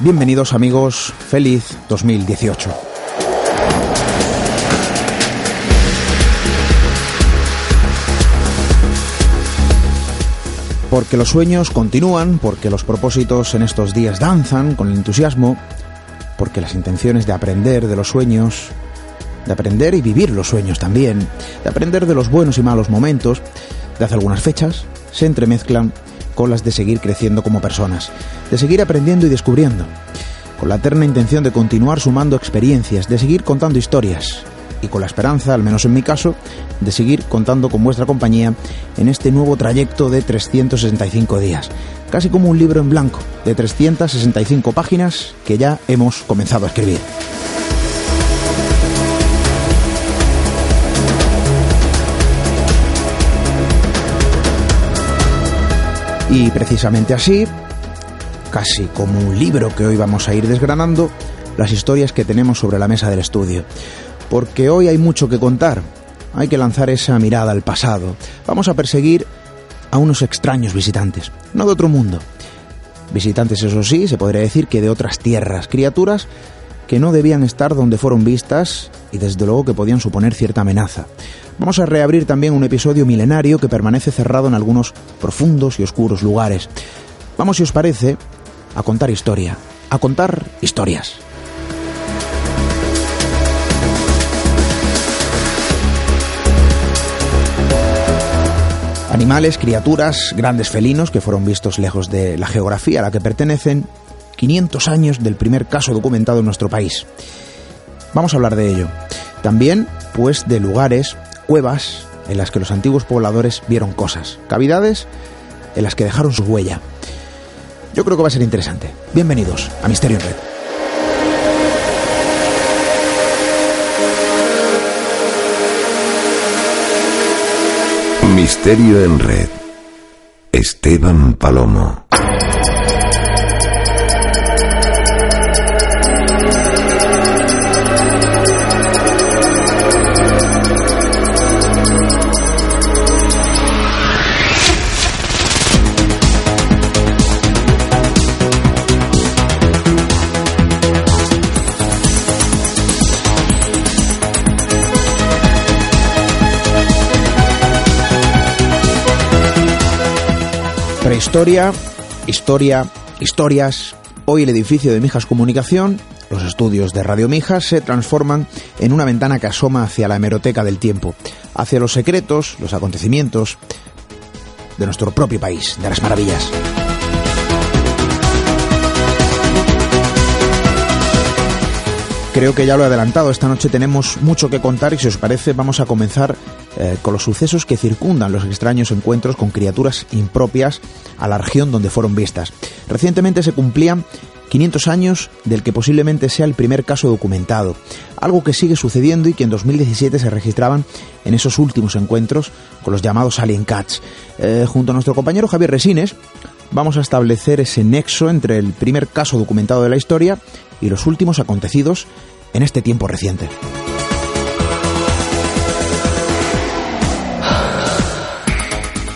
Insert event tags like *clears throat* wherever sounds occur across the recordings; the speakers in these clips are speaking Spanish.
Bienvenidos amigos, feliz 2018. Porque los sueños continúan, porque los propósitos en estos días danzan con entusiasmo, porque las intenciones de aprender de los sueños, de aprender y vivir los sueños también, de aprender de los buenos y malos momentos, de hace algunas fechas, se entremezclan con las de seguir creciendo como personas, de seguir aprendiendo y descubriendo, con la eterna intención de continuar sumando experiencias, de seguir contando historias y con la esperanza, al menos en mi caso, de seguir contando con vuestra compañía en este nuevo trayecto de 365 días, casi como un libro en blanco de 365 páginas que ya hemos comenzado a escribir. Y precisamente así, casi como un libro que hoy vamos a ir desgranando, las historias que tenemos sobre la mesa del estudio. Porque hoy hay mucho que contar, hay que lanzar esa mirada al pasado. Vamos a perseguir a unos extraños visitantes, no de otro mundo. Visitantes, eso sí, se podría decir que de otras tierras, criaturas que no debían estar donde fueron vistas y desde luego que podían suponer cierta amenaza. Vamos a reabrir también un episodio milenario que permanece cerrado en algunos profundos y oscuros lugares. Vamos, si os parece, a contar historia, a contar historias. Animales, criaturas, grandes felinos que fueron vistos lejos de la geografía a la que pertenecen, 500 años del primer caso documentado en nuestro país. Vamos a hablar de ello. También, pues, de lugares, cuevas, en las que los antiguos pobladores vieron cosas, cavidades en las que dejaron su huella. Yo creo que va a ser interesante. Bienvenidos a Misterio en Red. Misterio en Red. Esteban Palomo. Prehistoria, historia, historias. Hoy el edificio de Mijas Comunicación, los estudios de Radio Mijas, se transforman en una ventana que asoma hacia la hemeroteca del tiempo, hacia los secretos, los acontecimientos de nuestro propio país, de las maravillas. Creo que ya lo he adelantado, esta noche tenemos mucho que contar y si os parece vamos a comenzar eh, con los sucesos que circundan los extraños encuentros con criaturas impropias a la región donde fueron vistas. Recientemente se cumplían 500 años del que posiblemente sea el primer caso documentado, algo que sigue sucediendo y que en 2017 se registraban en esos últimos encuentros con los llamados Alien Cats. Eh, junto a nuestro compañero Javier Resines, vamos a establecer ese nexo entre el primer caso documentado de la historia y los últimos acontecidos en este tiempo reciente.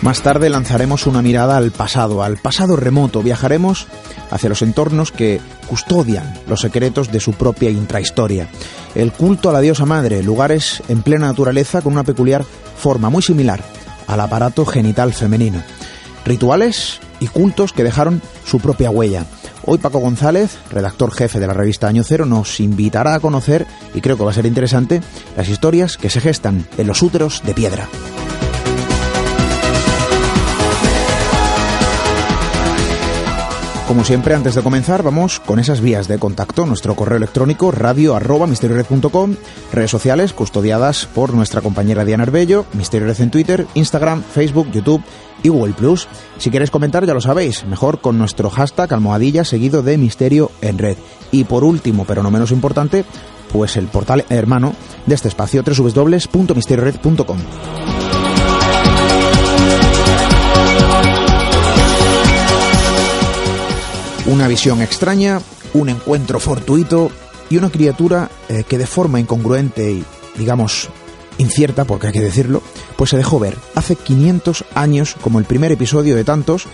Más tarde lanzaremos una mirada al pasado, al pasado remoto. Viajaremos hacia los entornos que custodian los secretos de su propia intrahistoria. El culto a la diosa madre, lugares en plena naturaleza con una peculiar forma muy similar al aparato genital femenino. Rituales y cultos que dejaron su propia huella. Hoy Paco González, redactor jefe de la revista Año Cero, nos invitará a conocer, y creo que va a ser interesante, las historias que se gestan en los úteros de piedra. Como siempre, antes de comenzar, vamos con esas vías de contacto. Nuestro correo electrónico radio arroba misteriored.com, redes sociales custodiadas por nuestra compañera Diana Arbello, Misterio Red en Twitter, Instagram, Facebook, YouTube y Google Plus. Si queréis comentar, ya lo sabéis, mejor con nuestro hashtag almohadilla seguido de Misterio en Red. Y por último, pero no menos importante, pues el portal hermano de este espacio, www.misteriored.com. Una visión extraña, un encuentro fortuito y una criatura eh, que de forma incongruente y, digamos, incierta, porque hay que decirlo, pues se dejó ver hace 500 años como el primer episodio de tantos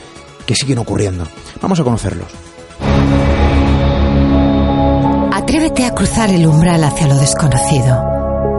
que siguen ocurriendo. Vamos a conocerlos. Atrévete a cruzar el umbral hacia lo desconocido.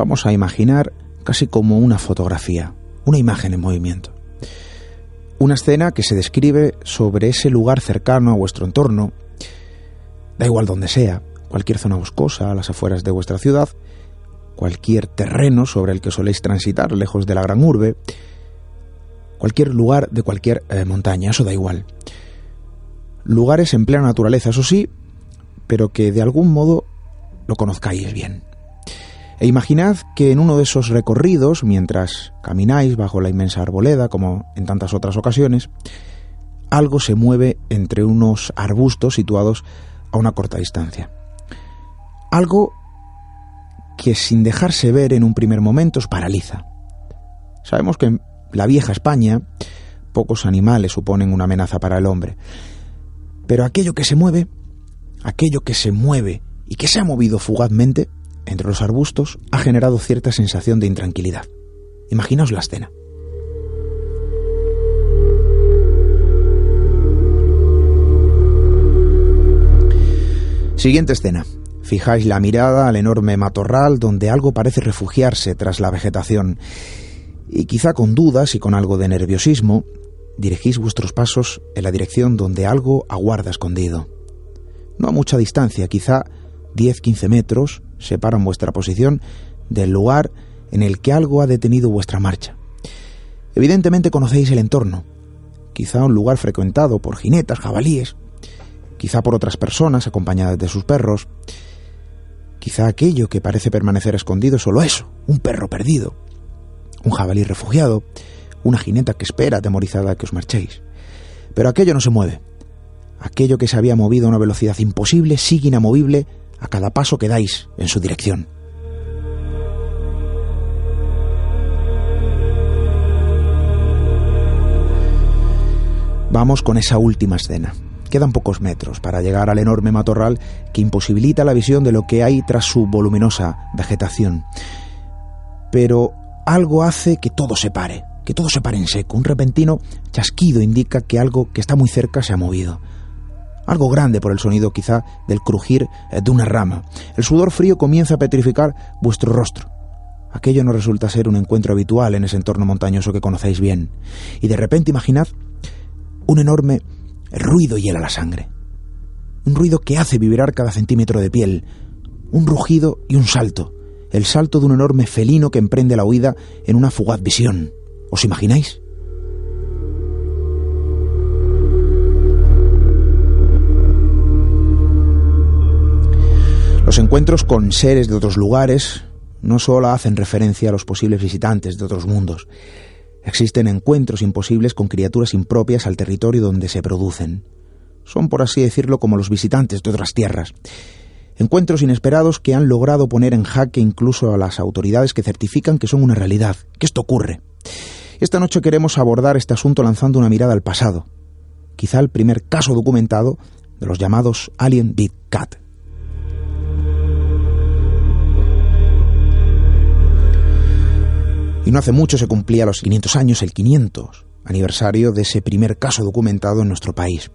Vamos a imaginar casi como una fotografía, una imagen en movimiento. Una escena que se describe sobre ese lugar cercano a vuestro entorno, da igual donde sea, cualquier zona boscosa a las afueras de vuestra ciudad, cualquier terreno sobre el que soléis transitar lejos de la gran urbe, cualquier lugar de cualquier eh, montaña, eso da igual. Lugares en plena naturaleza, eso sí, pero que de algún modo lo conozcáis bien. E imaginad que en uno de esos recorridos, mientras camináis bajo la inmensa arboleda, como en tantas otras ocasiones, algo se mueve entre unos arbustos situados a una corta distancia. Algo que sin dejarse ver en un primer momento os paraliza. Sabemos que en la vieja España pocos animales suponen una amenaza para el hombre, pero aquello que se mueve, aquello que se mueve y que se ha movido fugazmente, entre los arbustos ha generado cierta sensación de intranquilidad. Imaginaos la escena. Siguiente escena. Fijáis la mirada al enorme matorral donde algo parece refugiarse tras la vegetación y quizá con dudas y con algo de nerviosismo dirigís vuestros pasos en la dirección donde algo aguarda escondido. No a mucha distancia, quizá 10-15 metros, separan vuestra posición del lugar en el que algo ha detenido vuestra marcha. Evidentemente conocéis el entorno, quizá un lugar frecuentado por jinetas, jabalíes, quizá por otras personas acompañadas de sus perros, quizá aquello que parece permanecer escondido es solo eso, un perro perdido, un jabalí refugiado, una jineta que espera atemorizada que os marchéis. Pero aquello no se mueve. Aquello que se había movido a una velocidad imposible sigue inamovible a cada paso que dais en su dirección. Vamos con esa última escena. Quedan pocos metros para llegar al enorme matorral que imposibilita la visión de lo que hay tras su voluminosa vegetación. Pero algo hace que todo se pare. que todo se pare en seco. Un repentino chasquido indica que algo que está muy cerca se ha movido. Algo grande por el sonido quizá del crujir eh, de una rama. El sudor frío comienza a petrificar vuestro rostro. Aquello no resulta ser un encuentro habitual en ese entorno montañoso que conocéis bien. Y de repente imaginad un enorme ruido hiela la sangre. Un ruido que hace vibrar cada centímetro de piel. Un rugido y un salto. El salto de un enorme felino que emprende la huida en una fugaz visión. ¿Os imagináis? Los encuentros con seres de otros lugares no solo hacen referencia a los posibles visitantes de otros mundos. Existen encuentros imposibles con criaturas impropias al territorio donde se producen. Son, por así decirlo, como los visitantes de otras tierras. Encuentros inesperados que han logrado poner en jaque incluso a las autoridades que certifican que son una realidad, que esto ocurre. Esta noche queremos abordar este asunto lanzando una mirada al pasado, quizá el primer caso documentado de los llamados Alien Big Cat. Y no hace mucho se cumplía los 500 años, el 500 aniversario de ese primer caso documentado en nuestro país.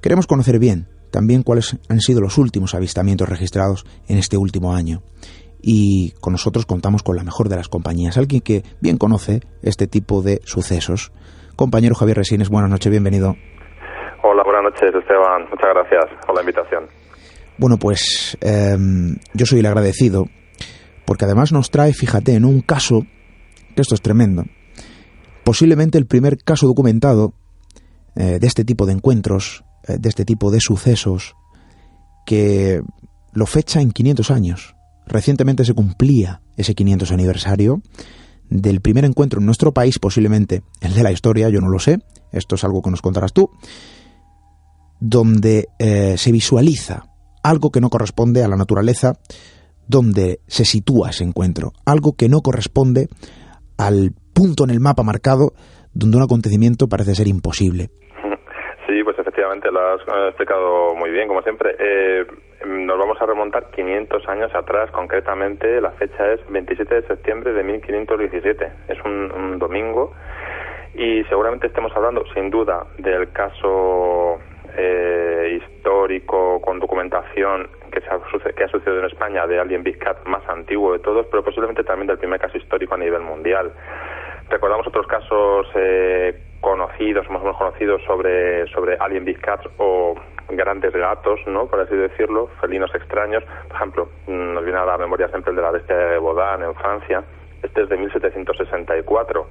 Queremos conocer bien también cuáles han sido los últimos avistamientos registrados en este último año. Y con nosotros contamos con la mejor de las compañías, alguien que bien conoce este tipo de sucesos. Compañero Javier Resines, buenas noches, bienvenido. Hola, buenas noches, Esteban. Muchas gracias por la invitación. Bueno, pues em, yo soy el agradecido, porque además nos trae, fíjate, en un caso esto es tremendo. Posiblemente el primer caso documentado eh, de este tipo de encuentros, eh, de este tipo de sucesos, que lo fecha en 500 años. Recientemente se cumplía ese 500 aniversario del primer encuentro en nuestro país, posiblemente el de la historia, yo no lo sé, esto es algo que nos contarás tú, donde eh, se visualiza algo que no corresponde a la naturaleza, donde se sitúa ese encuentro, algo que no corresponde al punto en el mapa marcado donde un acontecimiento parece ser imposible. *laughs* Sí, pues efectivamente lo has eh, explicado muy bien, como siempre. Eh, nos vamos a remontar 500 años atrás, concretamente la fecha es 27 de septiembre de 1517. Es un, domingo y seguramente estemos hablando, sin duda, del caso eh, histórico con documentación que ha sucedido en España de Alien Big Cat más antiguo de todos, pero posiblemente también del primer caso histórico a nivel mundial. Recordamos otros casos eh, conocidos, más o menos conocidos, sobre, sobre Alien Big o grandes gatos, ¿no? por así decirlo, felinos extraños. Por ejemplo, mm, nos viene a la memoria siempre el de la bestia de Baudin en Francia. Este es de 1764.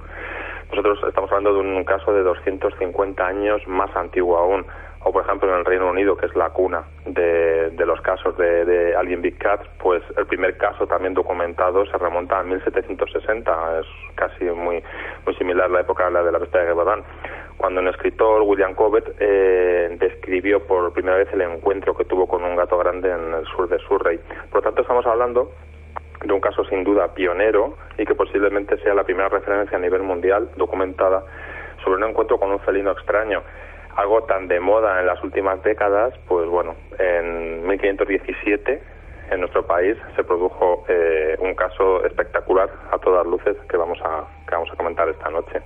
Nosotros estamos hablando de un caso de 250 años más antiguo aún o por ejemplo en el Reino Unido, que es la cuna de, los casos de, de, Alien Big Cats, pues el primer caso también documentado se remonta a 1760, es casi muy, muy similar a la época la, de la bestia de Gabadán, cuando un escritor, William Cobbett, eh, describió por primera vez el encuentro que tuvo con un gato grande en el sur de Surrey. Por lo tanto, estamos hablando de un caso sin duda pionero y que posiblemente sea la primera referencia a nivel mundial documentada sobre un encuentro con un felino extraño algo tan de moda en las últimas décadas, pues bueno, en 1517 en nuestro país se produjo eh, un caso espectacular a todas luces que vamos a, que vamos a comentar esta noche.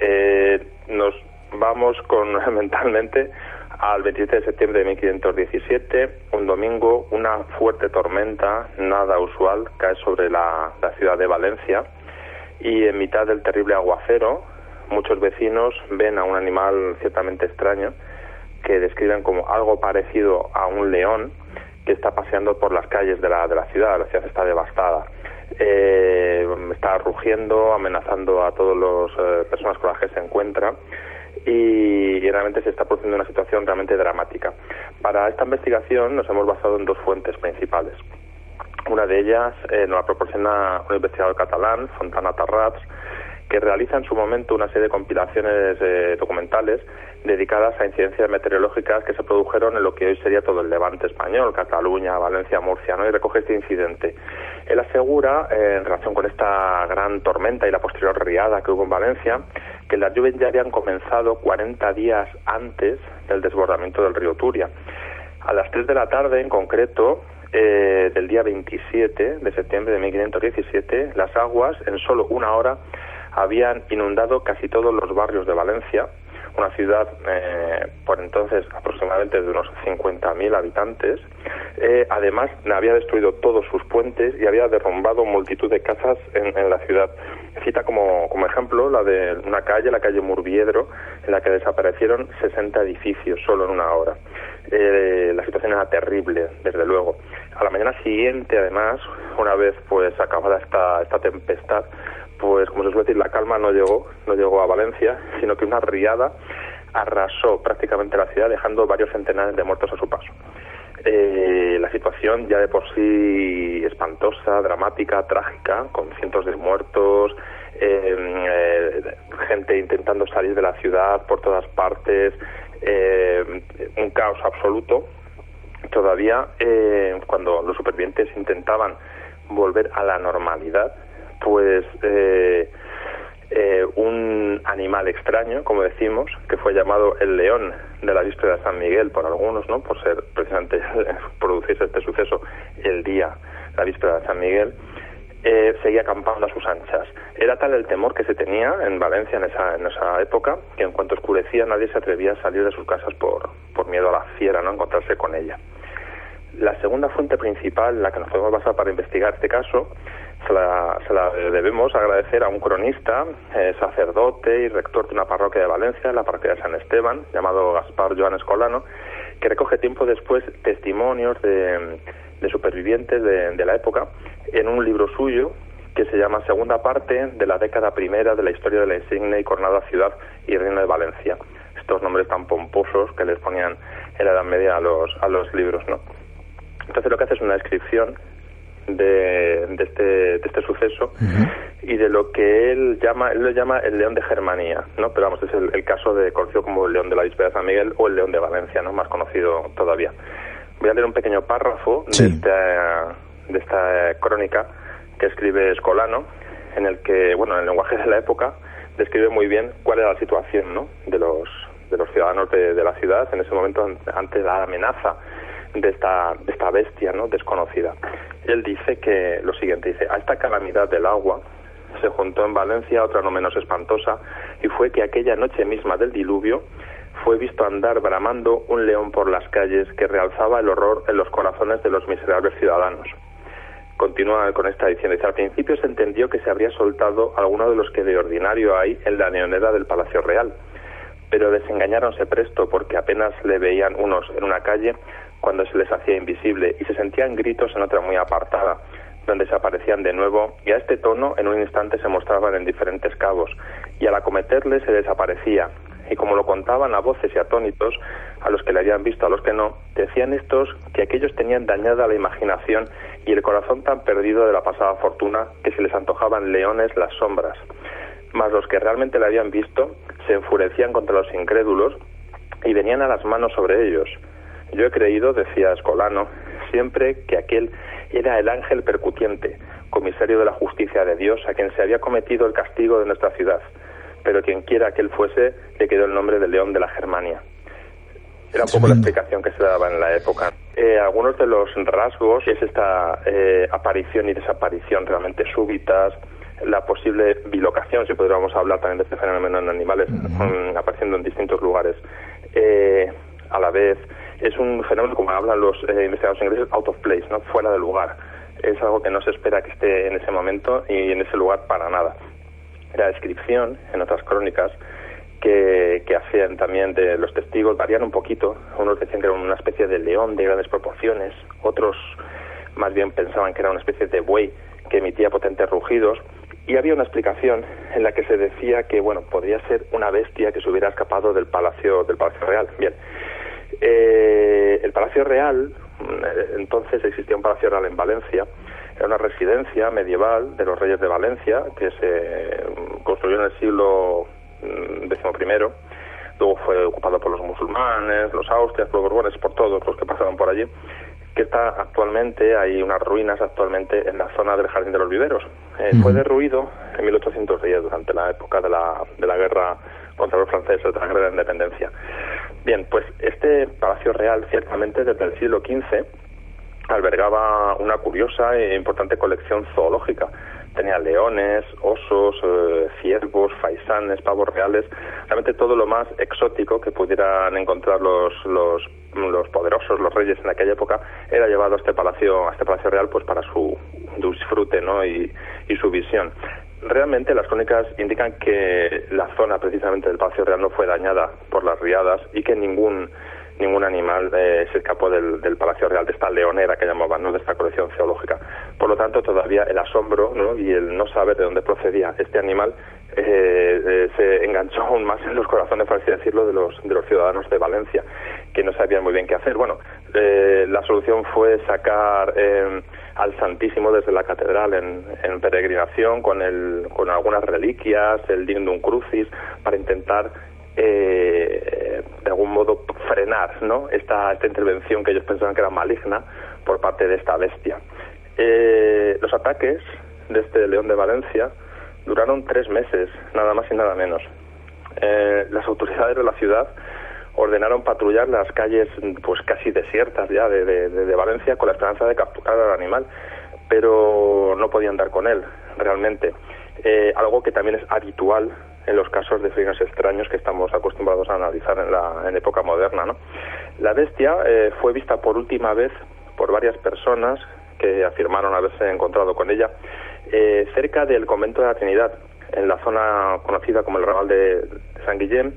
Eh, nos vamos con *laughs* mentalmente al 27 de septiembre de 1517, un domingo, una fuerte tormenta, nada usual, cae sobre la ciudad de Valencia y en mitad del terrible aguacero, muchos vecinos ven a un animal ciertamente extraño que describen como algo parecido a un león que está paseando por las calles de la, de la ciudad. La ciudad está devastada. Eh, está rugiendo, amenazando a todas las eh, personas con las que se encuentra y, realmente se está produciendo una situación realmente dramática. Para esta investigación nos hemos basado en dos fuentes principales. Una de ellas eh, nos la proporciona un investigador catalán, Fontana Tarrats, que realiza en su momento una serie de compilaciones eh, documentales dedicadas a incidencias meteorológicas que se produjeron en lo que hoy sería todo el levante español, Cataluña, Valencia, Murcia, ¿no? y recoge este incidente. Él asegura, eh, en relación con esta gran tormenta y la posterior riada que hubo en Valencia, que las lluvias ya habían comenzado 40 días antes del desbordamiento del río Turia. A las 3 de la tarde, en concreto, eh, del día 27 de septiembre de 1517, las aguas, en solo una hora, habían inundado casi todos los barrios de Valencia, una ciudad eh, por entonces aproximadamente de unos 50.000 habitantes. Eh, además, había destruido todos sus puentes y había derrumbado multitud de casas en, la ciudad. Cita como, como ejemplo la de una calle, la calle Murviedro, en la que desaparecieron 60 edificios solo en una hora. Eh, la situación era terrible, desde luego. A la mañana siguiente, además, una vez pues acabada esta, esta tempestad, pues como se suele decir, la calma no llegó, no llegó a Valencia, sino que una riada arrasó prácticamente la ciudad, dejando varios centenares de muertos a su paso. Eh, la situación ya de por sí espantosa, dramática, trágica, con cientos de muertos, em, eh, gente intentando salir de la ciudad por todas partes, em, un caos absoluto. Todavía, eh, cuando los supervivientes intentaban volver a la normalidad, pues eh, eh, un animal extraño, como decimos, que fue llamado el león de la víspera de San Miguel por algunos, ¿no? Por ser precisamente *laughs* producirse este suceso el día, la víspera de San Miguel, eh, seguía acampando a sus anchas. Era tal el temor que se tenía en Valencia en esa, en esa época que en cuanto oscurecía nadie se atrevía a salir de sus casas por, por miedo a la fiera, ¿no? Encontrarse con ella. La segunda fuente principal, la que nos podemos basar para investigar este caso, se la, debemos agradecer a un cronista, eh, sacerdote y rector de una parroquia de Valencia, la parroquia de San Esteban, llamado Gaspar Joan Escolano, que recoge tiempo después testimonios de, supervivientes de, la época en un libro suyo que se llama Segunda parte de la década primera de la historia de la insignia y coronada ciudad y reino de Valencia. Estos nombres tan pomposos que les ponían en la Edad Media a los, a los libros, ¿no? Entonces lo que hace es una descripción de, este, de este suceso y de lo que él llama, él lo llama el león de Germanía, ¿no? Pero vamos, es el, caso de conocido como el león de la víspera de San Miguel o el león de Valencia, ¿no? Más conocido todavía. Voy a leer un pequeño párrafo de, esta, de esta crónica que escribe Escolano, en el que, bueno, en el lenguaje de la época, describe muy bien cuál era la situación, ¿no? De los, de los ciudadanos de, de la ciudad en ese momento ante la amenaza de esta, de esta bestia ¿no? desconocida. Él dice que lo siguiente, dice, a esta calamidad del agua se juntó en Valencia otra no menos espantosa y fue que aquella noche misma del diluvio fue visto andar bramando un león por las calles que realzaba el horror en los corazones de los miserables ciudadanos. Continúa con esta diciendo, dice, al principio se entendió que se habría soltado alguno de los que de ordinario hay en la neonera del Palacio Real, pero desengañáronse presto porque apenas le veían unos en una calle cuando se les hacía invisible y se sentían gritos en otra muy apartada, donde se aparecían de nuevo y a este tono en un instante se mostraban en diferentes cabos y al acometerle se desaparecía y como lo contaban a voces y atónitos a los que le habían visto, a los que no, decían estos que aquellos tenían dañada la imaginación y el corazón tan perdido de la pasada fortuna que se les antojaban leones las sombras. Mas los que realmente le habían visto se enfurecían contra los incrédulos y venían a las manos sobre ellos. Yo he creído, decía Escolano, siempre que aquel era el ángel percutiente, comisario de la justicia de Dios, a quien se había cometido el castigo de nuestra ciudad. Pero quien quiera que él fuese, le quedó el nombre de León de la Germania. Era un poco la explicación que se daba en la época. Eh, algunos de los rasgos es esta eh, aparición y desaparición realmente súbitas, la posible bilocación, si podríamos hablar también de este fenómeno en animales, mm, apareciendo en distintos lugares. Eh, a la vez, es un fenómeno, como hablan los eh, investigadores ingleses, out of place, ¿no? fuera de lugar. Es algo que no se espera que esté en ese momento y en ese lugar para nada. La descripción, en otras crónicas, que, que hacían también de los testigos varían un poquito. Unos decían que era una especie de león de grandes proporciones, otros más bien pensaban que era una especie de buey que emitía potentes rugidos. Y había una explicación en la que se decía que, bueno, podría ser una bestia que se hubiera escapado del palacio, del palacio real. Bien, eh, el Palacio Real, eh, entonces existía un Palacio Real en Valencia, era una residencia medieval de los reyes de Valencia que se mm, construyó en el siglo XI, mm, luego fue ocupado por los musulmanes, los austrias, los borbones, por todos los que pasaban por allí, que está actualmente, hay unas ruinas actualmente en la zona del Jardín de los Viveros. Eh, fue derruido en 1810 durante la época de la, de la guerra contra los franceses, de la guerra de independencia. Bien, pues este Palacio Real, ciertamente desde el siglo XV, albergaba una curiosa e importante colección zoológica, tenía leones, osos, eh, ciervos, faisanes, pavos reales, realmente todo lo más exótico que pudieran encontrar los, los, los poderosos, los reyes en aquella época, era llevado a este palacio, a este palacio real, pues para su disfrute, ¿no? y su visión. Realmente las crónicas indican que la zona precisamente del Palacio Real no fue dañada por las riadas y que ningún ningún animal eh, se escapó del, del, Palacio Real, de esta leonera que llamaban, ¿no? de esta colección zoológica. Por lo tanto, todavía el asombro ¿no? y el no saber de dónde procedía este animal eh, eh, se enganchó aún más en los corazones, por así decirlo, de los, de los ciudadanos de Valencia, que no sabían muy bien qué hacer. Bueno, eh, la solución fue sacar eh, al Santísimo desde la catedral en, en peregrinación con, el, con algunas reliquias, el Dignum Crucis, para intentar eh, de algún modo frenar ¿no? esta, esta intervención que ellos pensaban que era maligna por parte de esta bestia. Eh, los ataques de este león de Valencia duraron tres meses, nada más y nada menos. Eh, las autoridades de la ciudad ordenaron patrullar las calles pues casi desiertas ya de, Valencia con la esperanza de capturar al animal, pero no podían dar con él realmente. Eh, algo que también es habitual en los casos de felinos extraños que estamos acostumbrados a analizar en la en época moderna. ¿no? La bestia eh, fue vista por última vez por varias personas que afirmaron haberse encontrado con ella eh, cerca del convento de la Trinidad, en la zona conocida como el ramal de, de San Guillem,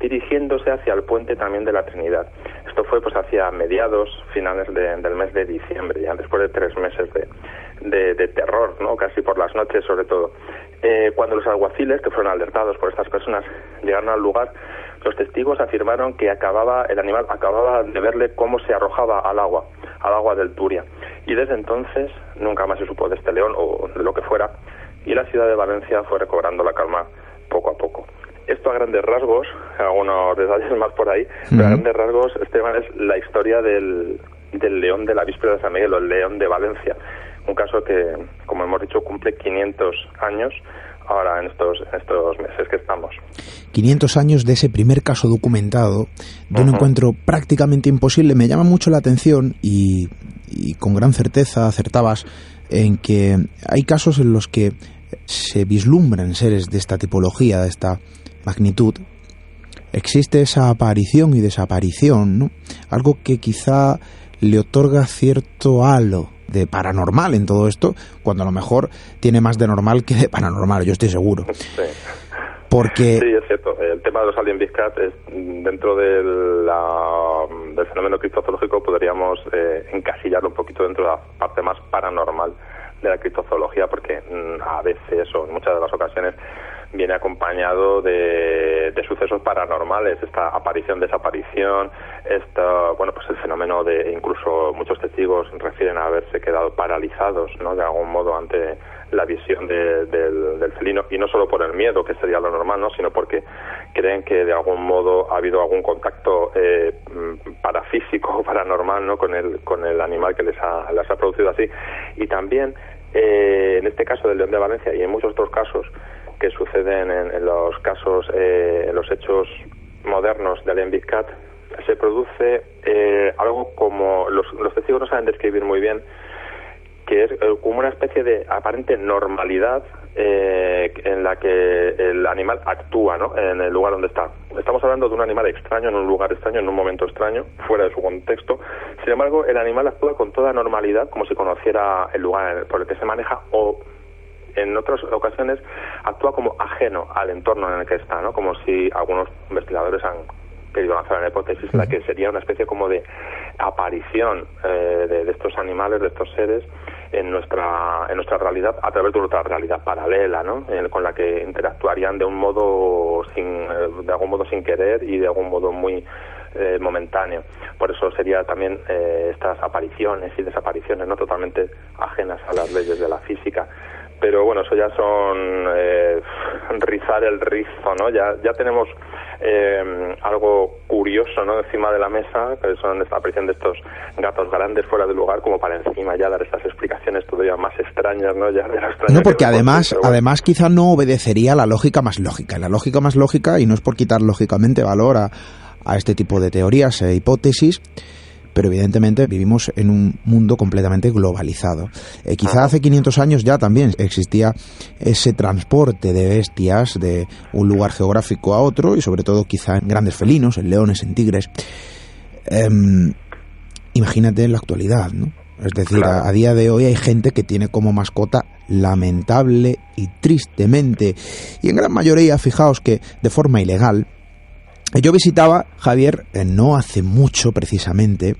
dirigiéndose hacia el puente también de la Trinidad. Esto fue pues hacia mediados, finales de, del mes de diciembre, ya después de tres meses de, de, de terror, ¿no? casi por las noches sobre todo. Eh, cuando los alguaciles, que fueron alertados por estas personas, llegaron al lugar, los testigos afirmaron que acababa el animal acababa de verle cómo se arrojaba al agua, al agua del Turia. Y desde entonces nunca más se supo de este león o de lo que fuera, y la ciudad de Valencia fue recobrando la calma poco a poco esto a grandes rasgos, algunos detalles más por ahí, pero a grandes rasgos, Esteban, es la historia del, del león de la víspera de San Miguel, o el león de Valencia. Un caso que, como hemos dicho, cumple 500 años ahora en estos, en estos meses que estamos. 500 años de ese primer caso documentado, de un uh -huh. encuentro prácticamente imposible. Me llama mucho la atención y, y con gran certeza acertabas en que hay casos en los que se vislumbran seres de esta tipología, de esta magnitud, existe esa aparición y desaparición, ¿no? Algo que quizá le otorga cierto halo de paranormal en todo esto, cuando a lo mejor tiene más de normal que de paranormal, yo estoy seguro. Sí. Porque... Sí, es cierto. El tema de los alien big cat es dentro de la, del fenómeno criptozoológico podríamos eh, encasillarlo un poquito dentro de la parte más paranormal de la criptozoología porque mm, a veces o en muchas de las ocasiones viene acompañado de, de, sucesos paranormales, esta aparición, desaparición, esta, bueno, pues el fenómeno de incluso muchos testigos refieren a haberse quedado paralizados, ¿no? De algún modo ante la visión de, del, del felino y no solo por el miedo, que sería lo normal, ¿no? Sino porque creen que de algún modo ha habido algún contacto eh, parafísico o *laughs* paranormal, ¿no? Con el, con el animal que les ha, les ha producido así. Y también, eh, en este caso del León de Valencia y en muchos otros casos, que suceden en, en los casos, eh, en los hechos modernos del Envid Cat, se produce eh, algo como los, los, testigos no saben describir muy bien, que es eh, como una especie de aparente normalidad eh, en la que el animal actúa ¿no? en el lugar donde está. Estamos hablando de un animal extraño, en un lugar extraño, en un momento extraño, fuera de su contexto. Sin embargo, el animal actúa con toda normalidad, como si conociera el lugar por el que se maneja o en otras ocasiones actúa como ajeno al entorno en el que está, ¿no? Como si algunos investigadores han querido lanzar una hipótesis la que sería una especie como de aparición eh, de, de, estos animales, de estos seres en nuestra en nuestra realidad a través de otra realidad paralela, ¿no? Eh, con la que interactuarían de un modo sin eh, de algún modo sin querer y de algún modo muy eh, momentáneo. Por eso sería también eh, estas apariciones y desapariciones no totalmente ajenas a las leyes de la física pero bueno, eso ya son eh, rizar el rizo, ¿no? Ya, ya tenemos eh, algo curioso, ¿no? Encima de la mesa, que son esta aparición de estos gatos grandes fuera del lugar, como para encima ya dar estas explicaciones todavía más extrañas, ¿no? Ya de la no, porque además, bueno. además quizá no obedecería a la lógica más lógica. La lógica más lógica, y no es por quitar lógicamente valor a, a este tipo de teorías e hipótesis, pero evidentemente vivimos en un mundo completamente globalizado. Eh, quizá hace 500 años ya también existía ese transporte de bestias de un lugar geográfico a otro y sobre todo quizá en grandes felinos, en leones, en tigres. Em, imagínate en la actualidad, ¿no? Es decir, a, día de hoy hay gente que tiene como mascota lamentable y tristemente, y en gran mayoría, fijaos que de forma ilegal, yo visitaba, Javier, eh, no hace mucho precisamente,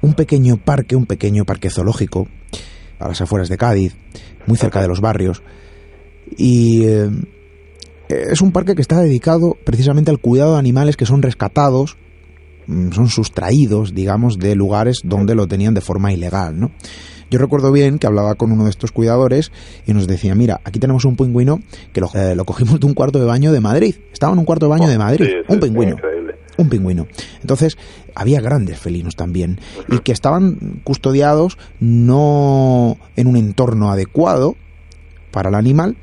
un pequeño parque, un pequeño parque zoológico, a las afueras de Cádiz, muy cerca de los barrios, y eh, es un parque que está dedicado precisamente al cuidado de animales que son rescatados Mm, son sustraídos, digamos, de lugares donde lo tenían de forma ilegal, ¿no? Yo recuerdo bien que hablaba con uno de estos cuidadores y nos decía, mira, aquí tenemos un pingüino que lo, eh, cogimos de un cuarto de baño de Madrid. Estaba en un cuarto de baño de Madrid. un pingüino. Un pingüino. Entonces, había grandes felinos también y que estaban custodiados no en un entorno adecuado para el animal,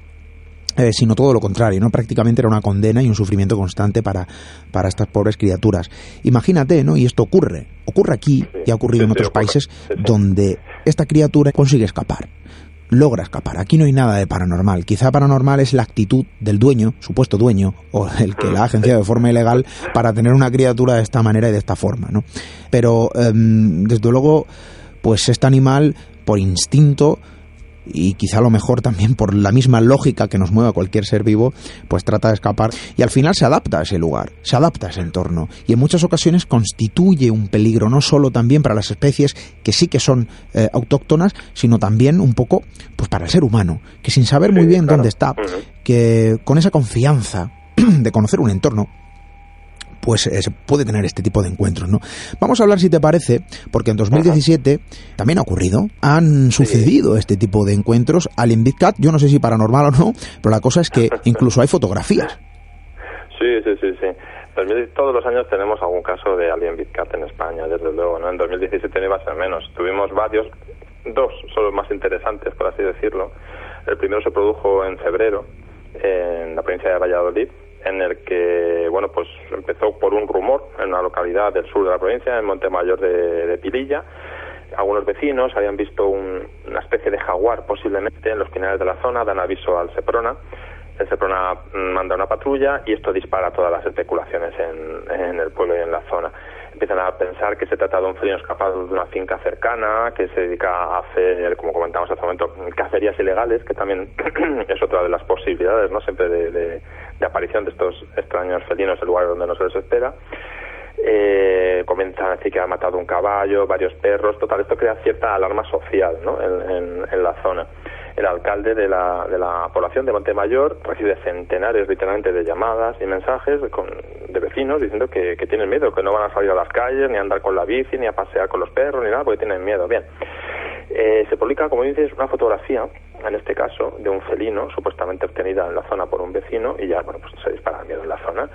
eh, sino todo lo contrario, ¿no? Prácticamente era una condena y un sufrimiento constante para, para estas pobres criaturas. Imagínate, ¿no? Y esto ocurre, ocurre aquí y ha ocurrido en otros países donde esta criatura consigue escapar, logra escapar. Aquí no hay nada de paranormal. Quizá paranormal es la actitud del dueño, supuesto dueño, o el que la ha agenciado de forma ilegal para tener una criatura de esta manera y de esta forma, ¿no? Pero, em, desde luego, pues este animal, por instinto, y quizá a lo mejor también por la misma lógica que nos mueve a cualquier ser vivo, pues trata de escapar y al final se adapta a ese lugar, se adapta a ese entorno. Y en muchas ocasiones constituye un peligro no solo también para las especies que sí que son eh, autóctonas, sino también un poco pues para el ser humano, que sin saber muy bien dónde está, que con esa confianza *clears throat* de conocer un entorno pues eh, se puede tener este tipo de encuentros, ¿no? Vamos a hablar, si te parece, porque en 2017 también ha ocurrido, han sucedido este tipo de encuentros al Cat, yo no sé si paranormal o no, pero la cosa es que *laughs* incluso hay fotografías. Sí, sí, sí, sí. Todos los años tenemos algún caso de Alien Big Cat en España, desde luego, ¿no? En 2017 no iba a ser menos. Tuvimos varios, dos son los más interesantes, por así decirlo. El primero se produjo en febrero, en la provincia de Valladolid, en el que, bueno, pues por un rumor en una localidad del sur de la provincia, en Montemayor de, de. Algunos vecinos habían visto una especie de jaguar posiblemente en los finales de la zona, dan aviso al Seprona. El Seprona manda una patrulla y esto dispara todas las especulaciones en el pueblo y en la zona empiezan a pensar que se trata de un felino escapado de una finca cercana, que se dedica a hacer, como comentamos hace un momento, cacerías ilegales, que también *clears throat* es otra de las posibilidades, ¿no? Siempre de, aparición de estos extraños felinos en lugares donde no se les espera. Eh, comienzan a decir que ha matado un caballo, varios perros, total, esto crea cierta alarma social ¿no? en la zona el alcalde de la, de la población de Montemayor recibe centenares literalmente de llamadas y mensajes de vecinos diciendo que, tienen miedo, que no van a salir a las calles, ni a andar con la bici, ni a pasear con los perros, ni nada, porque tienen miedo. Bien, eh, se publica, como dices, una fotografía, en este caso, de un felino, supuestamente obtenida en la zona por un vecino, y ya, bueno, pues se dispara el miedo en la zona.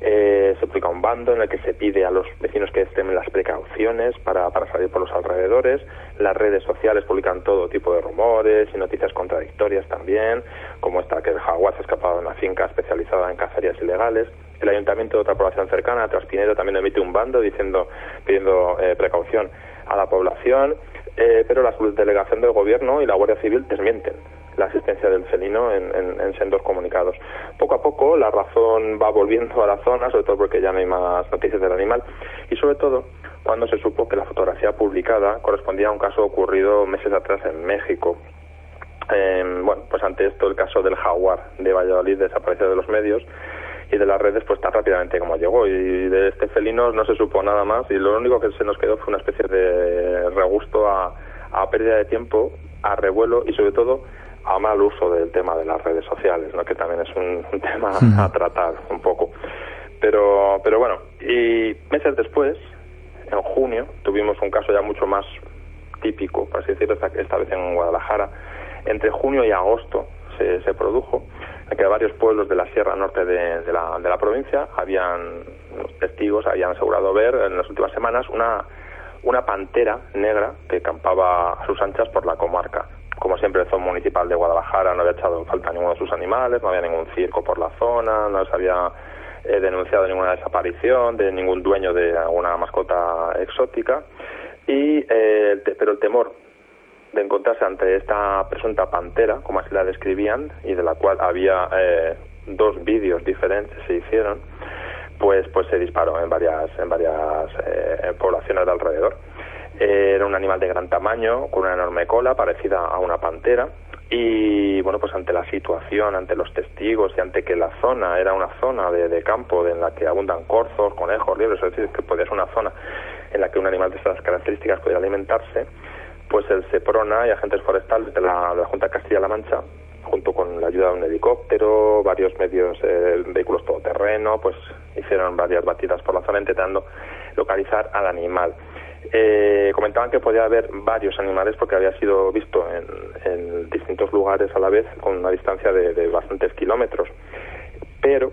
Eh, se publica un bando en el que se pide a los vecinos que estén las precauciones para, para salir por los alrededores. Las redes sociales publican todo tipo de rumores y noticias contradictorias también, como esta que el jaguar se ha escapado de una finca especializada en cacerías ilegales. El ayuntamiento de otra población cercana, Traspinero, también emite un bando diciendo, pidiendo eh, precaución a la población, eh, pero la subdelegación del gobierno y la Guardia Civil desmienten la asistencia del felino en, en, sendos comunicados. Poco a poco la razón va volviendo a la zona, sobre todo porque ya no hay más noticias del animal y sobre todo cuando se supo que la fotografía publicada correspondía a un caso ocurrido meses atrás en México. bueno, pues ante esto el caso del jaguar de Valladolid desapareció de los medios y de las redes pues tan rápidamente como llegó y de este felino no se supo nada más y lo único que se nos quedó fue una especie de regusto a, a pérdida de tiempo, a revuelo y sobre todo a mal uso del tema de las redes sociales, ¿no? que también es un, tema a tratar un poco. Pero, pero bueno, y meses después, en junio, tuvimos un caso ya mucho más típico, por así decirlo, esta, vez en Guadalajara. Entre junio y agosto se, se produjo en que varios pueblos de la Sierra Norte de, de, la, de la provincia habían, testigos habían asegurado ver en las últimas semanas una, una pantera negra que campaba a sus anchas por la comarca siempre el Zoo Municipal de Guadalajara no había echado en falta ninguno de sus animales, no había ningún circo por la zona, no se había eh, denunciado ninguna desaparición de ningún dueño de alguna mascota exótica. Y, eh, pero el temor de encontrarse ante esta presunta pantera, como así la describían, y de la cual había eh, dos vídeos diferentes se hicieron, pues pues se disparó en varias en varias eh, poblaciones de alrededor. Era un animal de gran tamaño, con una enorme cola, parecida a una pantera, y bueno, pues ante la situación, ante los testigos y ante que la zona era una zona de, campo en la que abundan corzos, conejos, liebres, es decir, que podía ser una zona en la que un animal de estas características podía alimentarse, pues el SEPRONA y agentes forestales de la, Junta de Castilla-La Mancha, junto con la ayuda de un helicóptero, varios medios, eh, vehículos todoterreno, pues hicieron varias batidas por la zona intentando localizar al animal. Eh, comentaban que podía haber varios animales porque había sido visto en, distintos lugares a la vez con una distancia de, bastantes kilómetros. Pero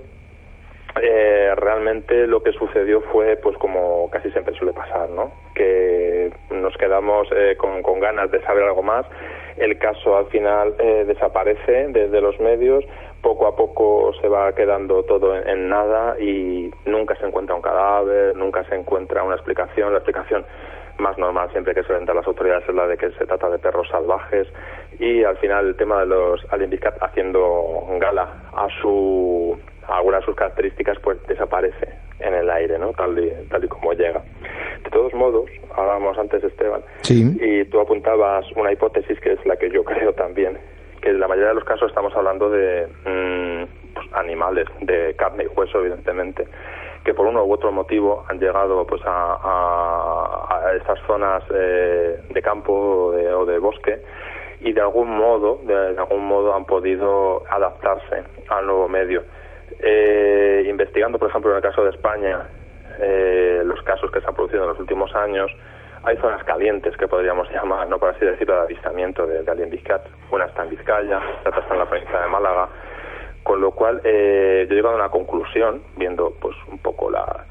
eh, realmente lo que sucedió fue pues como casi siempre suele pasar, ¿no? Que nos quedamos eh, con, ganas de saber algo más. El caso al final desaparece desde los medios poco a poco se va quedando todo en, nada y nunca se encuentra un cadáver, nunca se encuentra una explicación. La explicación más normal siempre que suelen dar las autoridades es la de que se trata de perros salvajes y al final el tema de los Alimbicat haciendo gala a su a algunas de sus características pues desaparece en el aire, ¿no? Tal y, tal y como llega. De todos modos, hablábamos antes Esteban y tú apuntabas una hipótesis que es la que yo *laughs* creo también que en la mayoría de los casos estamos hablando de mm, pues, animales, de carne y hueso, evidentemente, que por uno u otro motivo han llegado pues a, a, estas zonas eh, de campo o de, bosque y de algún modo, de, algún modo han podido adaptarse al nuevo medio. Eh, investigando, por ejemplo, en el caso de España, eh, los casos que se han producido en los últimos años, hay zonas calientes que podríamos llamar, no por así decirlo, de avistamiento de, de Alien Vizcat. Una está en Vizcaya, otra está en la provincia de Málaga. Con lo cual, eh, yo he llegado a una conclusión, viendo pues un poco la,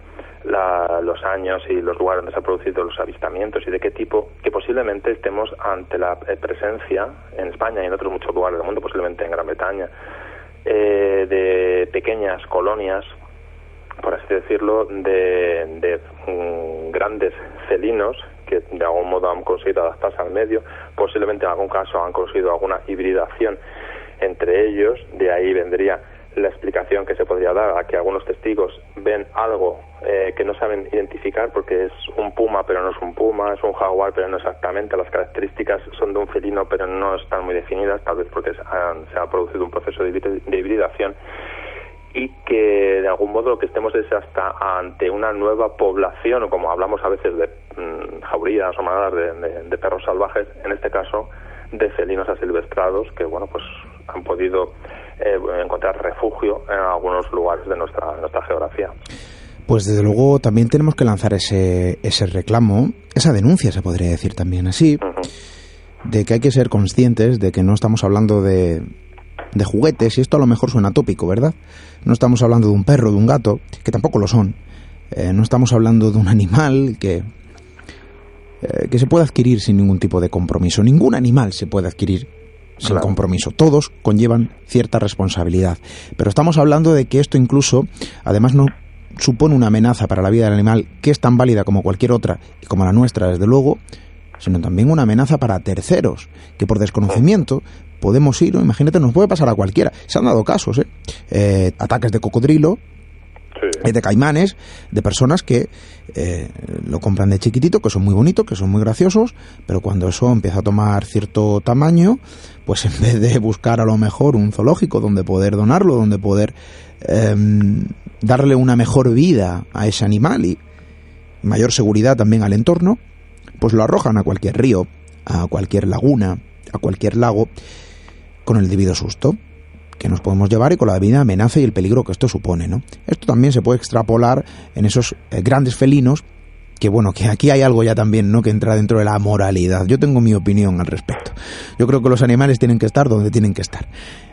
los años y los lugares donde se han producido los avistamientos y de qué tipo, que posiblemente estemos ante la eh, presencia en España y en otros muchos lugares del mundo, posiblemente en Gran Bretaña, eh, de pequeñas colonias por así decirlo, de, de mm, grandes felinos que de algún modo han conseguido adaptarse al medio, posiblemente en algún caso han conseguido alguna hibridación entre ellos, de ahí vendría la explicación que se podría dar a que algunos testigos ven algo eh, que no saben identificar porque es un puma pero no es un puma, es un jaguar pero no exactamente, las características son de un felino pero no están muy definidas, tal vez porque se ha producido un proceso de hibridación y que de algún modo lo que estemos es hasta ante una nueva población, o como hablamos a veces de mm, jaurías o manadas de, perros salvajes, en este caso de felinos asilvestrados que bueno pues han podido eh, encontrar refugio en algunos lugares de nuestra, nuestra geografía. Pues desde luego también tenemos que lanzar ese, ese reclamo, esa denuncia se podría decir también así, de que hay que ser conscientes de que no estamos hablando de, de juguetes, y esto a lo mejor suena tópico, ¿verdad? No estamos hablando de un perro, de un gato, que tampoco lo son. Eh, no estamos hablando de un animal que, eh, que se puede adquirir sin ningún tipo de compromiso. Ningún animal se puede adquirir sin compromiso. Todos conllevan cierta responsabilidad. Pero estamos hablando de que esto incluso, además, no supone una amenaza para la vida del animal que es tan válida como cualquier otra y como la nuestra, desde luego, sino también una amenaza para terceros, que por desconocimiento podemos ir, imagínate, nos puede pasar a cualquiera. Se han dado casos, ¿eh? eh ataques de cocodrilo, eh, de caimanes, de personas que eh, lo compran de chiquitito, que son muy bonitos, que son muy graciosos, pero cuando eso empieza a tomar cierto tamaño, pues *laughs* en vez de buscar a lo mejor un zoológico donde poder donarlo, donde poder em, darle una mejor vida a ese animal y mayor seguridad también al entorno, pues lo arrojan a cualquier río, a cualquier laguna, a cualquier lago, con el debido susto que nos podemos llevar y con la debida amenaza y el peligro que esto supone, ¿no? Esto también se puede extrapolar en esos eh, grandes felinos que bueno, que aquí hay algo ya también, ¿no? Que entra dentro de la moralidad. Yo tengo mi opinión al respecto. Yo creo que los animales tienen que estar donde tienen que estar.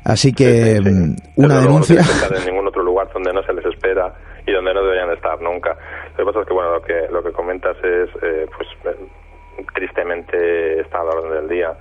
Así que mm, una denuncia. No en ningún otro lugar donde no se les espera y donde no deberían estar nunca. Lo que pasa es que bueno, lo que lo que comentas es, eh, pues, eh, tristemente está a la orden del día